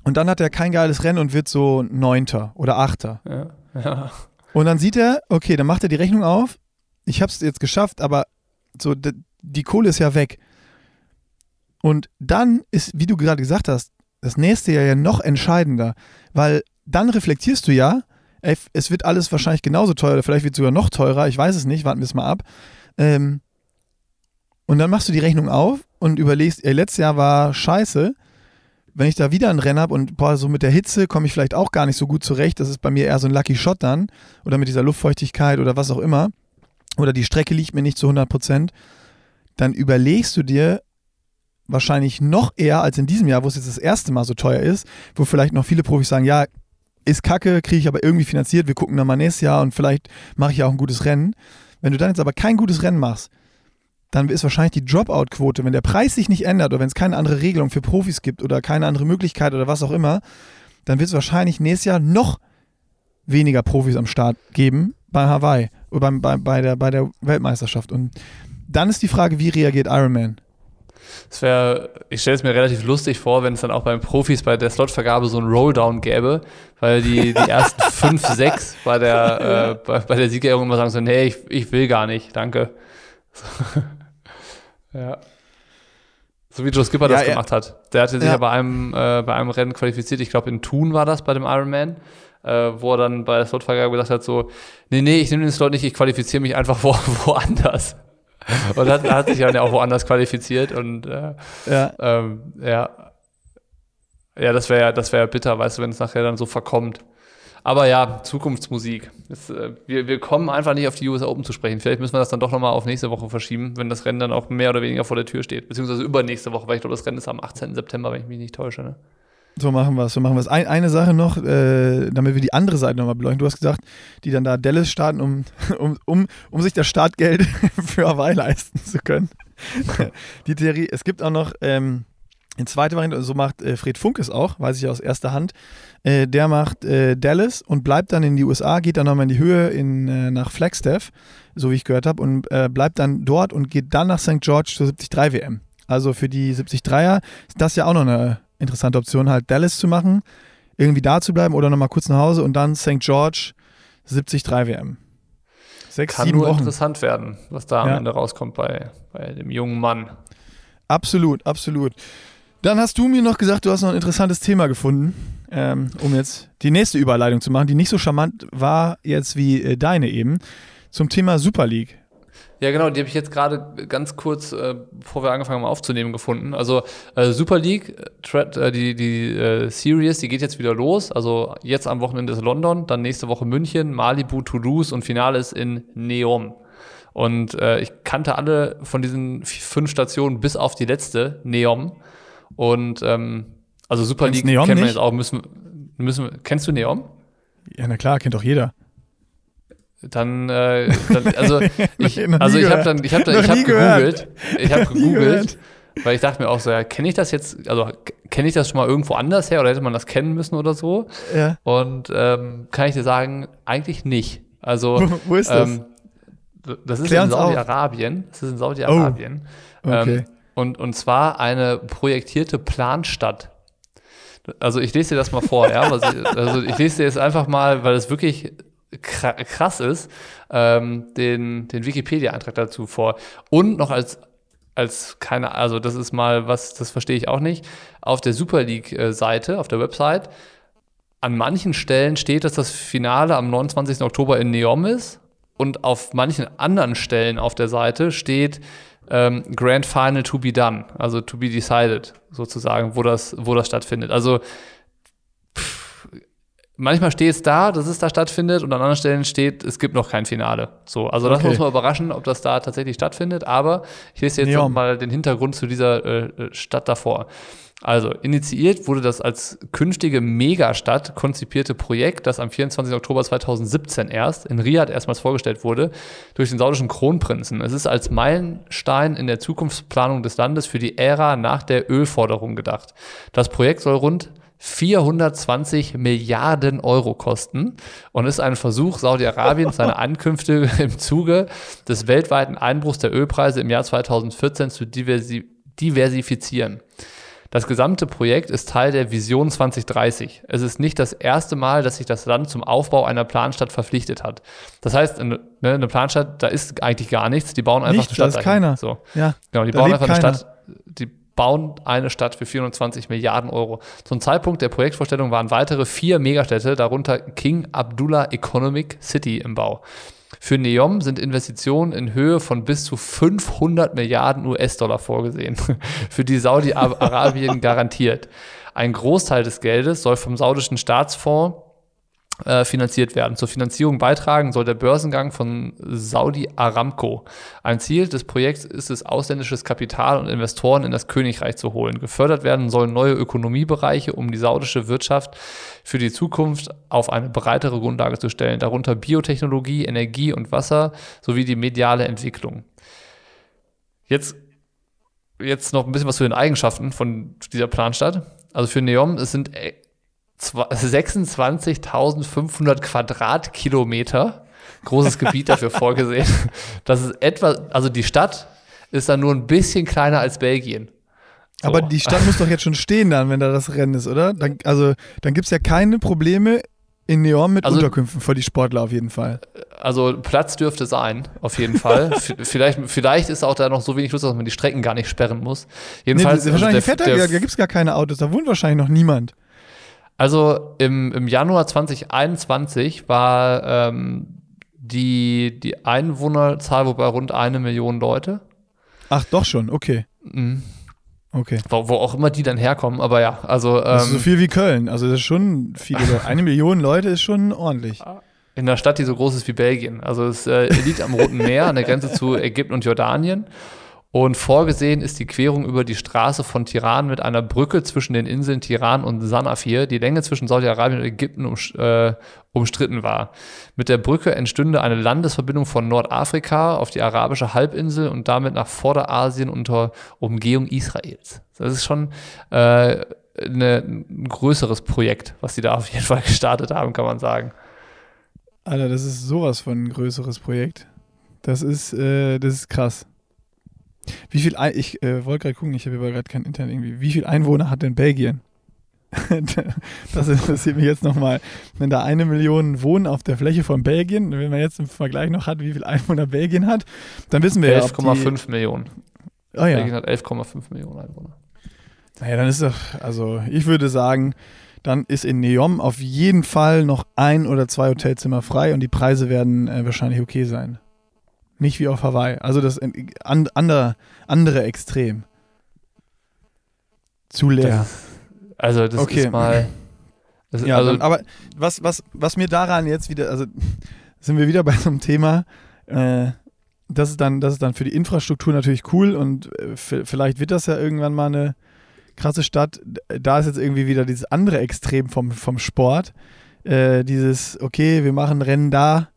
Speaker 2: Und dann hat er kein geiles Rennen und wird so Neunter oder Achter. Ja, ja. Und dann sieht er, okay, dann macht er die Rechnung auf. Ich habe es jetzt geschafft, aber so die Kohle ist ja weg. Und dann ist, wie du gerade gesagt hast, das nächste Jahr ja noch entscheidender, weil dann reflektierst du ja, ey, es wird alles wahrscheinlich genauso teuer oder vielleicht wird es sogar noch teurer, ich weiß es nicht, warten wir es mal ab. Ähm, und dann machst du die Rechnung auf und überlegst, ey, letztes Jahr war scheiße. Wenn ich da wieder ein Rennen habe und boah, so mit der Hitze komme ich vielleicht auch gar nicht so gut zurecht, das ist bei mir eher so ein Lucky Shot dann oder mit dieser Luftfeuchtigkeit oder was auch immer. Oder die Strecke liegt mir nicht zu 100 Prozent, dann überlegst du dir wahrscheinlich noch eher als in diesem Jahr, wo es jetzt das erste Mal so teuer ist, wo vielleicht noch viele Profis sagen, ja, ist kacke, kriege ich aber irgendwie finanziert, wir gucken dann mal nächstes Jahr und vielleicht mache ich ja auch ein gutes Rennen. Wenn du dann jetzt aber kein gutes Rennen machst, dann ist wahrscheinlich die Dropout-Quote, wenn der Preis sich nicht ändert oder wenn es keine andere Regelung für Profis gibt oder keine andere Möglichkeit oder was auch immer, dann wird es wahrscheinlich nächstes Jahr noch weniger Profis am Start geben bei Hawaii oder bei, bei, bei, der, bei der Weltmeisterschaft. Und dann ist die Frage, wie reagiert Ironman?
Speaker 1: Es wäre, ich stelle es mir relativ lustig vor, wenn es dann auch beim Profis bei der Slotvergabe so ein Rolldown gäbe, weil die, die ersten fünf, sechs bei der, äh, bei, bei der Siegerehrung immer sagen so, nee, ich, ich will gar nicht, danke. Ja. So wie Joe Skipper ja, das gemacht hat. Der hatte sich ja, ja bei, einem, äh, bei einem Rennen qualifiziert. Ich glaube, in Thun war das bei dem Ironman, äh, wo er dann bei der Slotvergabe gesagt hat: so, nee, nee, ich nehme den Slot nicht, ich qualifiziere mich einfach wo, woanders. Und hat, hat sich dann ja auch woanders qualifiziert und äh, ja. Ähm, ja. Ja, das wäre ja, das wäre bitter, weißt du, wenn es nachher dann so verkommt. Aber ja, Zukunftsmusik. Das, äh, wir, wir kommen einfach nicht auf die US Open zu sprechen. Vielleicht müssen wir das dann doch nochmal auf nächste Woche verschieben, wenn das Rennen dann auch mehr oder weniger vor der Tür steht. Beziehungsweise übernächste Woche, weil ich glaube, das Rennen ist am 18. September, wenn ich mich nicht täusche. Ne?
Speaker 2: So machen wir es, so machen wir es. Ein, eine Sache noch, äh, damit wir die andere Seite nochmal beleuchten. Du hast gesagt, die dann da Dallas starten, um, um, um, um sich das Startgeld für Hawaii leisten zu können. die Theorie, es gibt auch noch ähm, eine zweite Variante, so macht äh, Fred Funk es auch, weiß ich aus erster Hand. Äh, der macht äh, Dallas und bleibt dann in die USA, geht dann nochmal in die Höhe in, äh, nach Flagstaff, so wie ich gehört habe, und äh, bleibt dann dort und geht dann nach St. George zur 73 WM. Also für die 73er ist das ja auch noch eine interessante Option, halt Dallas zu machen, irgendwie da zu bleiben oder nochmal kurz nach Hause und dann St. George 73 WM.
Speaker 1: Sechs, Kann sieben nur Wochen. interessant werden, was da am ja. Ende rauskommt bei, bei dem jungen Mann.
Speaker 2: Absolut, absolut. Dann hast du mir noch gesagt, du hast noch ein interessantes Thema gefunden, ähm, um jetzt die nächste Überleitung zu machen, die nicht so charmant war jetzt wie äh, deine eben, zum Thema Super League.
Speaker 1: Ja, genau, die habe ich jetzt gerade ganz kurz, äh, bevor wir angefangen haben aufzunehmen, gefunden. Also äh, Super League, äh, die, die äh, Series, die geht jetzt wieder los. Also jetzt am Wochenende ist London, dann nächste Woche München, Malibu, Toulouse und Finale ist in Neom. Und äh, ich kannte alle von diesen fünf Stationen bis auf die letzte, Neom. Und ähm, also Super Kennst League Neom kennen wir jetzt auch. Müssen, müssen, kennst du Neom?
Speaker 2: Ja, na klar, kennt doch jeder.
Speaker 1: Dann, äh, dann also ich, also ich habe dann, ich habe dann, ich habe gegoogelt, ich habe gegoogelt, weil ich dachte mir auch so, ja, kenne ich das jetzt, also kenne ich das schon mal irgendwo anders her oder hätte man das kennen müssen oder so? Ja. Und ähm, kann ich dir sagen, eigentlich nicht. Also
Speaker 2: wo, wo ist das? Ähm,
Speaker 1: das ist in Saudi-Arabien. Das ist in Saudi-Arabien. Oh, okay. Ähm, und, und zwar eine projektierte Planstadt. Also ich lese dir das mal vor, ja. Also ich lese dir jetzt einfach mal, weil es wirklich krass ist, ähm, den, den Wikipedia-Eintrag dazu vor. Und noch als, als keine, also das ist mal was, das verstehe ich auch nicht, auf der Super League-Seite, auf der Website, an manchen Stellen steht, dass das Finale am 29. Oktober in Neom ist und auf manchen anderen Stellen auf der Seite steht, ähm, Grand Final to be done, also to be decided sozusagen, wo das, wo das stattfindet. Also pff, manchmal steht es da, dass es da stattfindet und an anderen Stellen steht, es gibt noch kein Finale. So, also das okay. muss man überraschen, ob das da tatsächlich stattfindet. Aber ich lese jetzt noch mal den Hintergrund zu dieser äh, äh Stadt davor. Also, initiiert wurde das als künftige Megastadt konzipierte Projekt, das am 24. Oktober 2017 erst in Riyadh erstmals vorgestellt wurde, durch den saudischen Kronprinzen. Es ist als Meilenstein in der Zukunftsplanung des Landes für die Ära nach der Ölforderung gedacht. Das Projekt soll rund 420 Milliarden Euro kosten und ist ein Versuch, Saudi-Arabien seine Ankünfte im Zuge des weltweiten Einbruchs der Ölpreise im Jahr 2014 zu diversi diversifizieren. Das gesamte Projekt ist Teil der Vision 2030. Es ist nicht das erste Mal, dass sich das Land zum Aufbau einer Planstadt verpflichtet hat. Das heißt, eine, ne, eine Planstadt, da ist eigentlich gar nichts. Die bauen einfach
Speaker 2: Nicht, eine Stadt. Da ist keiner.
Speaker 1: So. Ja, genau, die bauen einfach eine Stadt. Die bauen eine Stadt für 420 Milliarden Euro. Zum Zeitpunkt der Projektvorstellung waren weitere vier Megastädte, darunter King Abdullah Economic City im Bau. Für NEOM sind Investitionen in Höhe von bis zu 500 Milliarden US-Dollar vorgesehen, für die Saudi-Arabien garantiert. Ein Großteil des Geldes soll vom saudischen Staatsfonds äh, finanziert werden. Zur Finanzierung beitragen soll der Börsengang von Saudi Aramco. Ein Ziel des Projekts ist es, ausländisches Kapital und Investoren in das Königreich zu holen. Gefördert werden sollen neue Ökonomiebereiche, um die saudische Wirtschaft für die Zukunft auf eine breitere Grundlage zu stellen, darunter Biotechnologie, Energie und Wasser sowie die mediale Entwicklung. Jetzt, jetzt noch ein bisschen was zu den Eigenschaften von dieser Planstadt. Also für Neom, es sind 26.500 Quadratkilometer großes Gebiet dafür vorgesehen. Das ist etwa, also die Stadt ist dann nur ein bisschen kleiner als Belgien.
Speaker 2: So. Aber die Stadt muss doch jetzt schon stehen dann, wenn da das Rennen ist, oder? Dann, also dann gibt es ja keine Probleme in Neon mit also, Unterkünften für die Sportler auf jeden Fall.
Speaker 1: Also Platz dürfte sein, auf jeden Fall. vielleicht, vielleicht ist auch da noch so wenig Lust, dass man die Strecken gar nicht sperren muss.
Speaker 2: Jedenfalls, nee, wahrscheinlich also der, fährt da, da gibt es gar keine Autos, da wohnt wahrscheinlich noch niemand.
Speaker 1: Also im, im Januar 2021 war ähm, die, die Einwohnerzahl wo bei rund eine Million Leute.
Speaker 2: Ach, doch schon, okay. Mhm.
Speaker 1: Okay. Wo, wo, auch immer die dann herkommen, aber ja, also. Ähm,
Speaker 2: das ist so ähm, viel wie Köln. Also, das ist schon viele. Eine Million Leute ist schon ordentlich.
Speaker 1: In einer Stadt, die so groß ist wie Belgien. Also, es äh, liegt am Roten Meer, an der Grenze zu Ägypten und Jordanien. Und vorgesehen ist die Querung über die Straße von Tiran mit einer Brücke zwischen den Inseln Tiran und Sanafir, die Länge zwischen Saudi-Arabien und Ägypten um, äh, umstritten war. Mit der Brücke entstünde eine Landesverbindung von Nordafrika auf die arabische Halbinsel und damit nach Vorderasien unter Umgehung Israels. Das ist schon äh, eine, ein größeres Projekt, was sie da auf jeden Fall gestartet haben, kann man sagen.
Speaker 2: Alter, das ist sowas von ein größeres Projekt. Das ist, äh, das ist krass. Wie viel, Ein ich äh, wollte gerade gucken, ich habe aber gerade kein Internet irgendwie. Wie viel Einwohner hat denn Belgien? das interessiert mich jetzt nochmal. Wenn da eine Million wohnen auf der Fläche von Belgien, wenn man jetzt im Vergleich noch hat, wie viel Einwohner Belgien hat, dann wissen wir
Speaker 1: 11, ja. 11,5 Millionen.
Speaker 2: Oh, ja.
Speaker 1: Belgien hat 11,5 Millionen Einwohner.
Speaker 2: Naja, dann ist doch, also ich würde sagen, dann ist in Neom auf jeden Fall noch ein oder zwei Hotelzimmer frei und die Preise werden äh, wahrscheinlich okay sein. Nicht wie auf Hawaii. Also das an, andere, andere Extrem. Zu leer.
Speaker 1: Das, also das okay. ist mal.
Speaker 2: Das, ja, also, dann, aber was, was, was mir daran jetzt wieder, also sind wir wieder bei so einem Thema, äh, das ist dann, das ist dann für die Infrastruktur natürlich cool und äh, vielleicht wird das ja irgendwann mal eine krasse Stadt. Da ist jetzt irgendwie wieder dieses andere Extrem vom, vom Sport. Äh, dieses, okay, wir machen Rennen da,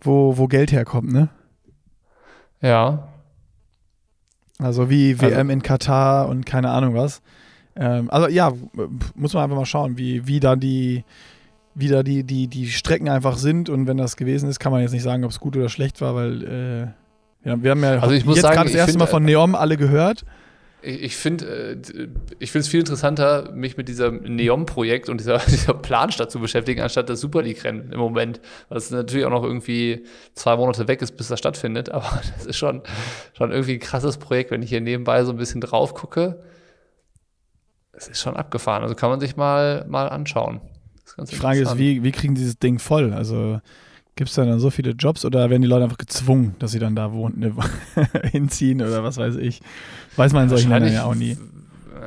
Speaker 2: wo, wo Geld herkommt, ne?
Speaker 1: Ja.
Speaker 2: Also wie WM also, in Katar und keine Ahnung was. Ähm, also ja, muss man einfach mal schauen, wie, wie da die wie da die, die, die Strecken einfach sind und wenn das gewesen ist, kann man jetzt nicht sagen, ob es gut oder schlecht war, weil äh, ja, wir haben ja
Speaker 1: also
Speaker 2: jetzt
Speaker 1: gerade
Speaker 2: das erste Mal von Neom alle gehört
Speaker 1: ich finde äh, ich finde es viel interessanter, mich mit diesem Neon-Projekt und dieser, dieser Planstadt zu beschäftigen, anstatt das Super League-Rennen im Moment. Was natürlich auch noch irgendwie zwei Monate weg ist, bis das stattfindet. Aber das ist schon, schon irgendwie ein krasses Projekt, wenn ich hier nebenbei so ein bisschen drauf gucke. Es ist schon abgefahren. Also kann man sich mal, mal anschauen.
Speaker 2: Die Frage ist, wie, wie kriegen die dieses Ding voll? Also Gibt es da dann so viele Jobs oder werden die Leute einfach gezwungen, dass sie dann da wohnen, ne, hinziehen oder was weiß ich? Weiß man in solchen Ländern ja auch nie.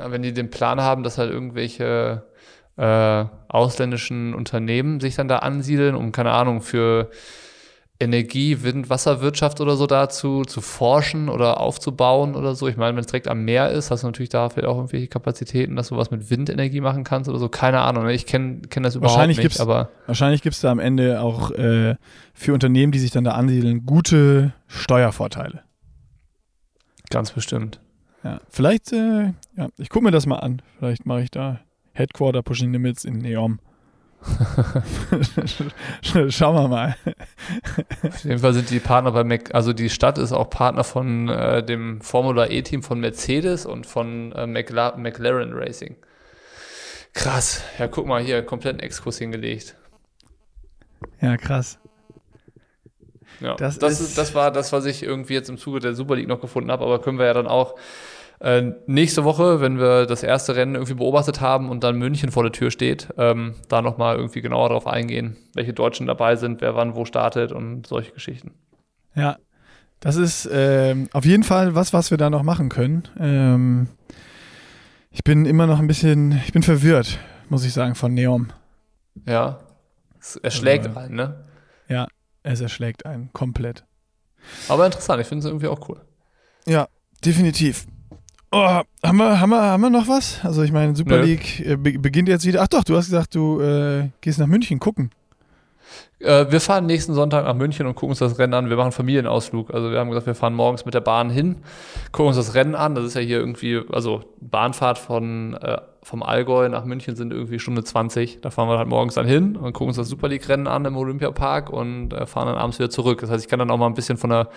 Speaker 1: Wenn die den Plan haben, dass halt irgendwelche äh, ausländischen Unternehmen sich dann da ansiedeln, um, keine Ahnung, für Energie, Wind, Wasserwirtschaft oder so dazu zu forschen oder aufzubauen oder so. Ich meine, wenn es direkt am Meer ist, hast du natürlich da vielleicht auch irgendwelche Kapazitäten, dass du was mit Windenergie machen kannst oder so. Keine Ahnung. Ne? Ich kenne kenn das überhaupt
Speaker 2: wahrscheinlich
Speaker 1: nicht.
Speaker 2: Gibt's, aber wahrscheinlich gibt es da am Ende auch äh, für Unternehmen, die sich dann da ansiedeln, gute Steuervorteile.
Speaker 1: Ganz bestimmt.
Speaker 2: Ja, vielleicht, äh, ja, ich gucke mir das mal an. Vielleicht mache ich da Headquarter Pushing Limits in Neom. Schauen wir mal.
Speaker 1: Auf jeden Fall sind die Partner bei Mac, also die Stadt ist auch Partner von äh, dem Formula E-Team von Mercedes und von äh, McLa McLaren Racing. Krass. Ja, guck mal hier, kompletten Exkurs hingelegt.
Speaker 2: Ja, krass.
Speaker 1: Ja, das, das, ist das war das, was ich irgendwie jetzt im Zuge der Super League noch gefunden habe, aber können wir ja dann auch äh, nächste Woche, wenn wir das erste Rennen irgendwie beobachtet haben und dann München vor der Tür steht, ähm, da nochmal irgendwie genauer darauf eingehen, welche Deutschen dabei sind, wer wann wo startet und solche Geschichten.
Speaker 2: Ja, das ist ähm, auf jeden Fall was, was wir da noch machen können. Ähm, ich bin immer noch ein bisschen, ich bin verwirrt, muss ich sagen, von Neom.
Speaker 1: Ja, es erschlägt
Speaker 2: Also,
Speaker 1: einen, ne?
Speaker 2: Ja, es erschlägt einen komplett.
Speaker 1: Aber interessant, ich finde es irgendwie auch cool.
Speaker 2: Ja, definitiv. Oh, haben, wir, haben, wir, haben wir noch was? Also ich meine, Super
Speaker 1: Nö.
Speaker 2: League äh, be beginnt jetzt wieder. Ach doch, du hast gesagt, du äh, gehst nach München gucken.
Speaker 1: Äh, wir fahren nächsten Sonntag nach München und gucken uns das Rennen an. Wir machen Familienausflug. Also wir haben gesagt, wir fahren morgens mit der Bahn hin, gucken uns das Rennen an. Das ist ja hier irgendwie, also Bahnfahrt von äh, vom Allgäu nach München sind irgendwie Stunde 20. Da fahren wir halt morgens dann hin und gucken uns das Super League-Rennen an im Olympiapark und äh, fahren dann abends wieder zurück. Das heißt, ich kann dann auch mal ein bisschen von der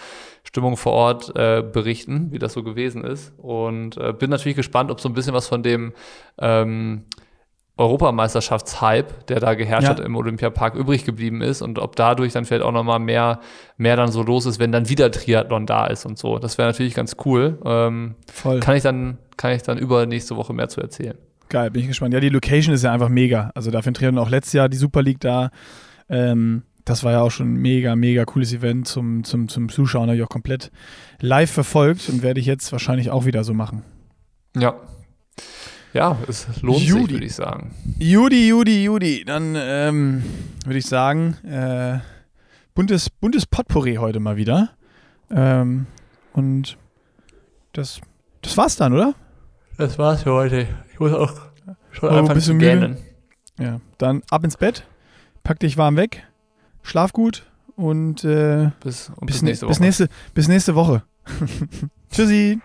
Speaker 1: Stimmung vor Ort äh, berichten, wie das so gewesen ist. Und äh, bin natürlich gespannt, ob so ein bisschen was von dem ähm, Europameisterschaftshype, der da geherrscht
Speaker 2: Ja.
Speaker 1: hat im Olympiapark, übrig geblieben ist und ob dadurch dann vielleicht auch nochmal mehr, mehr dann so los ist, wenn dann wieder Triathlon da ist und so. Das wäre natürlich ganz cool. Ähm,
Speaker 2: Voll.
Speaker 1: kann ich dann, kann ich dann über nächste Woche mehr zu erzählen.
Speaker 2: Geil, bin ich gespannt. Ja, die Location ist ja einfach mega. Also dafür treten auch letztes Jahr die Super League da. Ähm, das war ja auch schon ein mega, mega cooles Event zum, zum, zum Zuschauen. Habe ich auch komplett live verfolgt und werde ich jetzt wahrscheinlich auch wieder so machen.
Speaker 1: Ja. Ja, es lohnt sich,
Speaker 2: Judy.
Speaker 1: würde ich sagen.
Speaker 2: Judy, Judy, Judy. Dann ähm, würde ich sagen, äh, buntes, buntes Potpourri heute mal wieder. Ähm, und das, das war's dann, oder?
Speaker 1: Das war's für heute. Ich muss auch schon
Speaker 2: Oh,
Speaker 1: anfangen zu gähnen.
Speaker 2: Ja. Dann ab ins Bett, pack dich warm weg, schlaf gut und äh,
Speaker 1: Bis, und
Speaker 2: bis,
Speaker 1: bis nächste Woche.
Speaker 2: Bis nächste, bis nächste Woche. Tschüssi.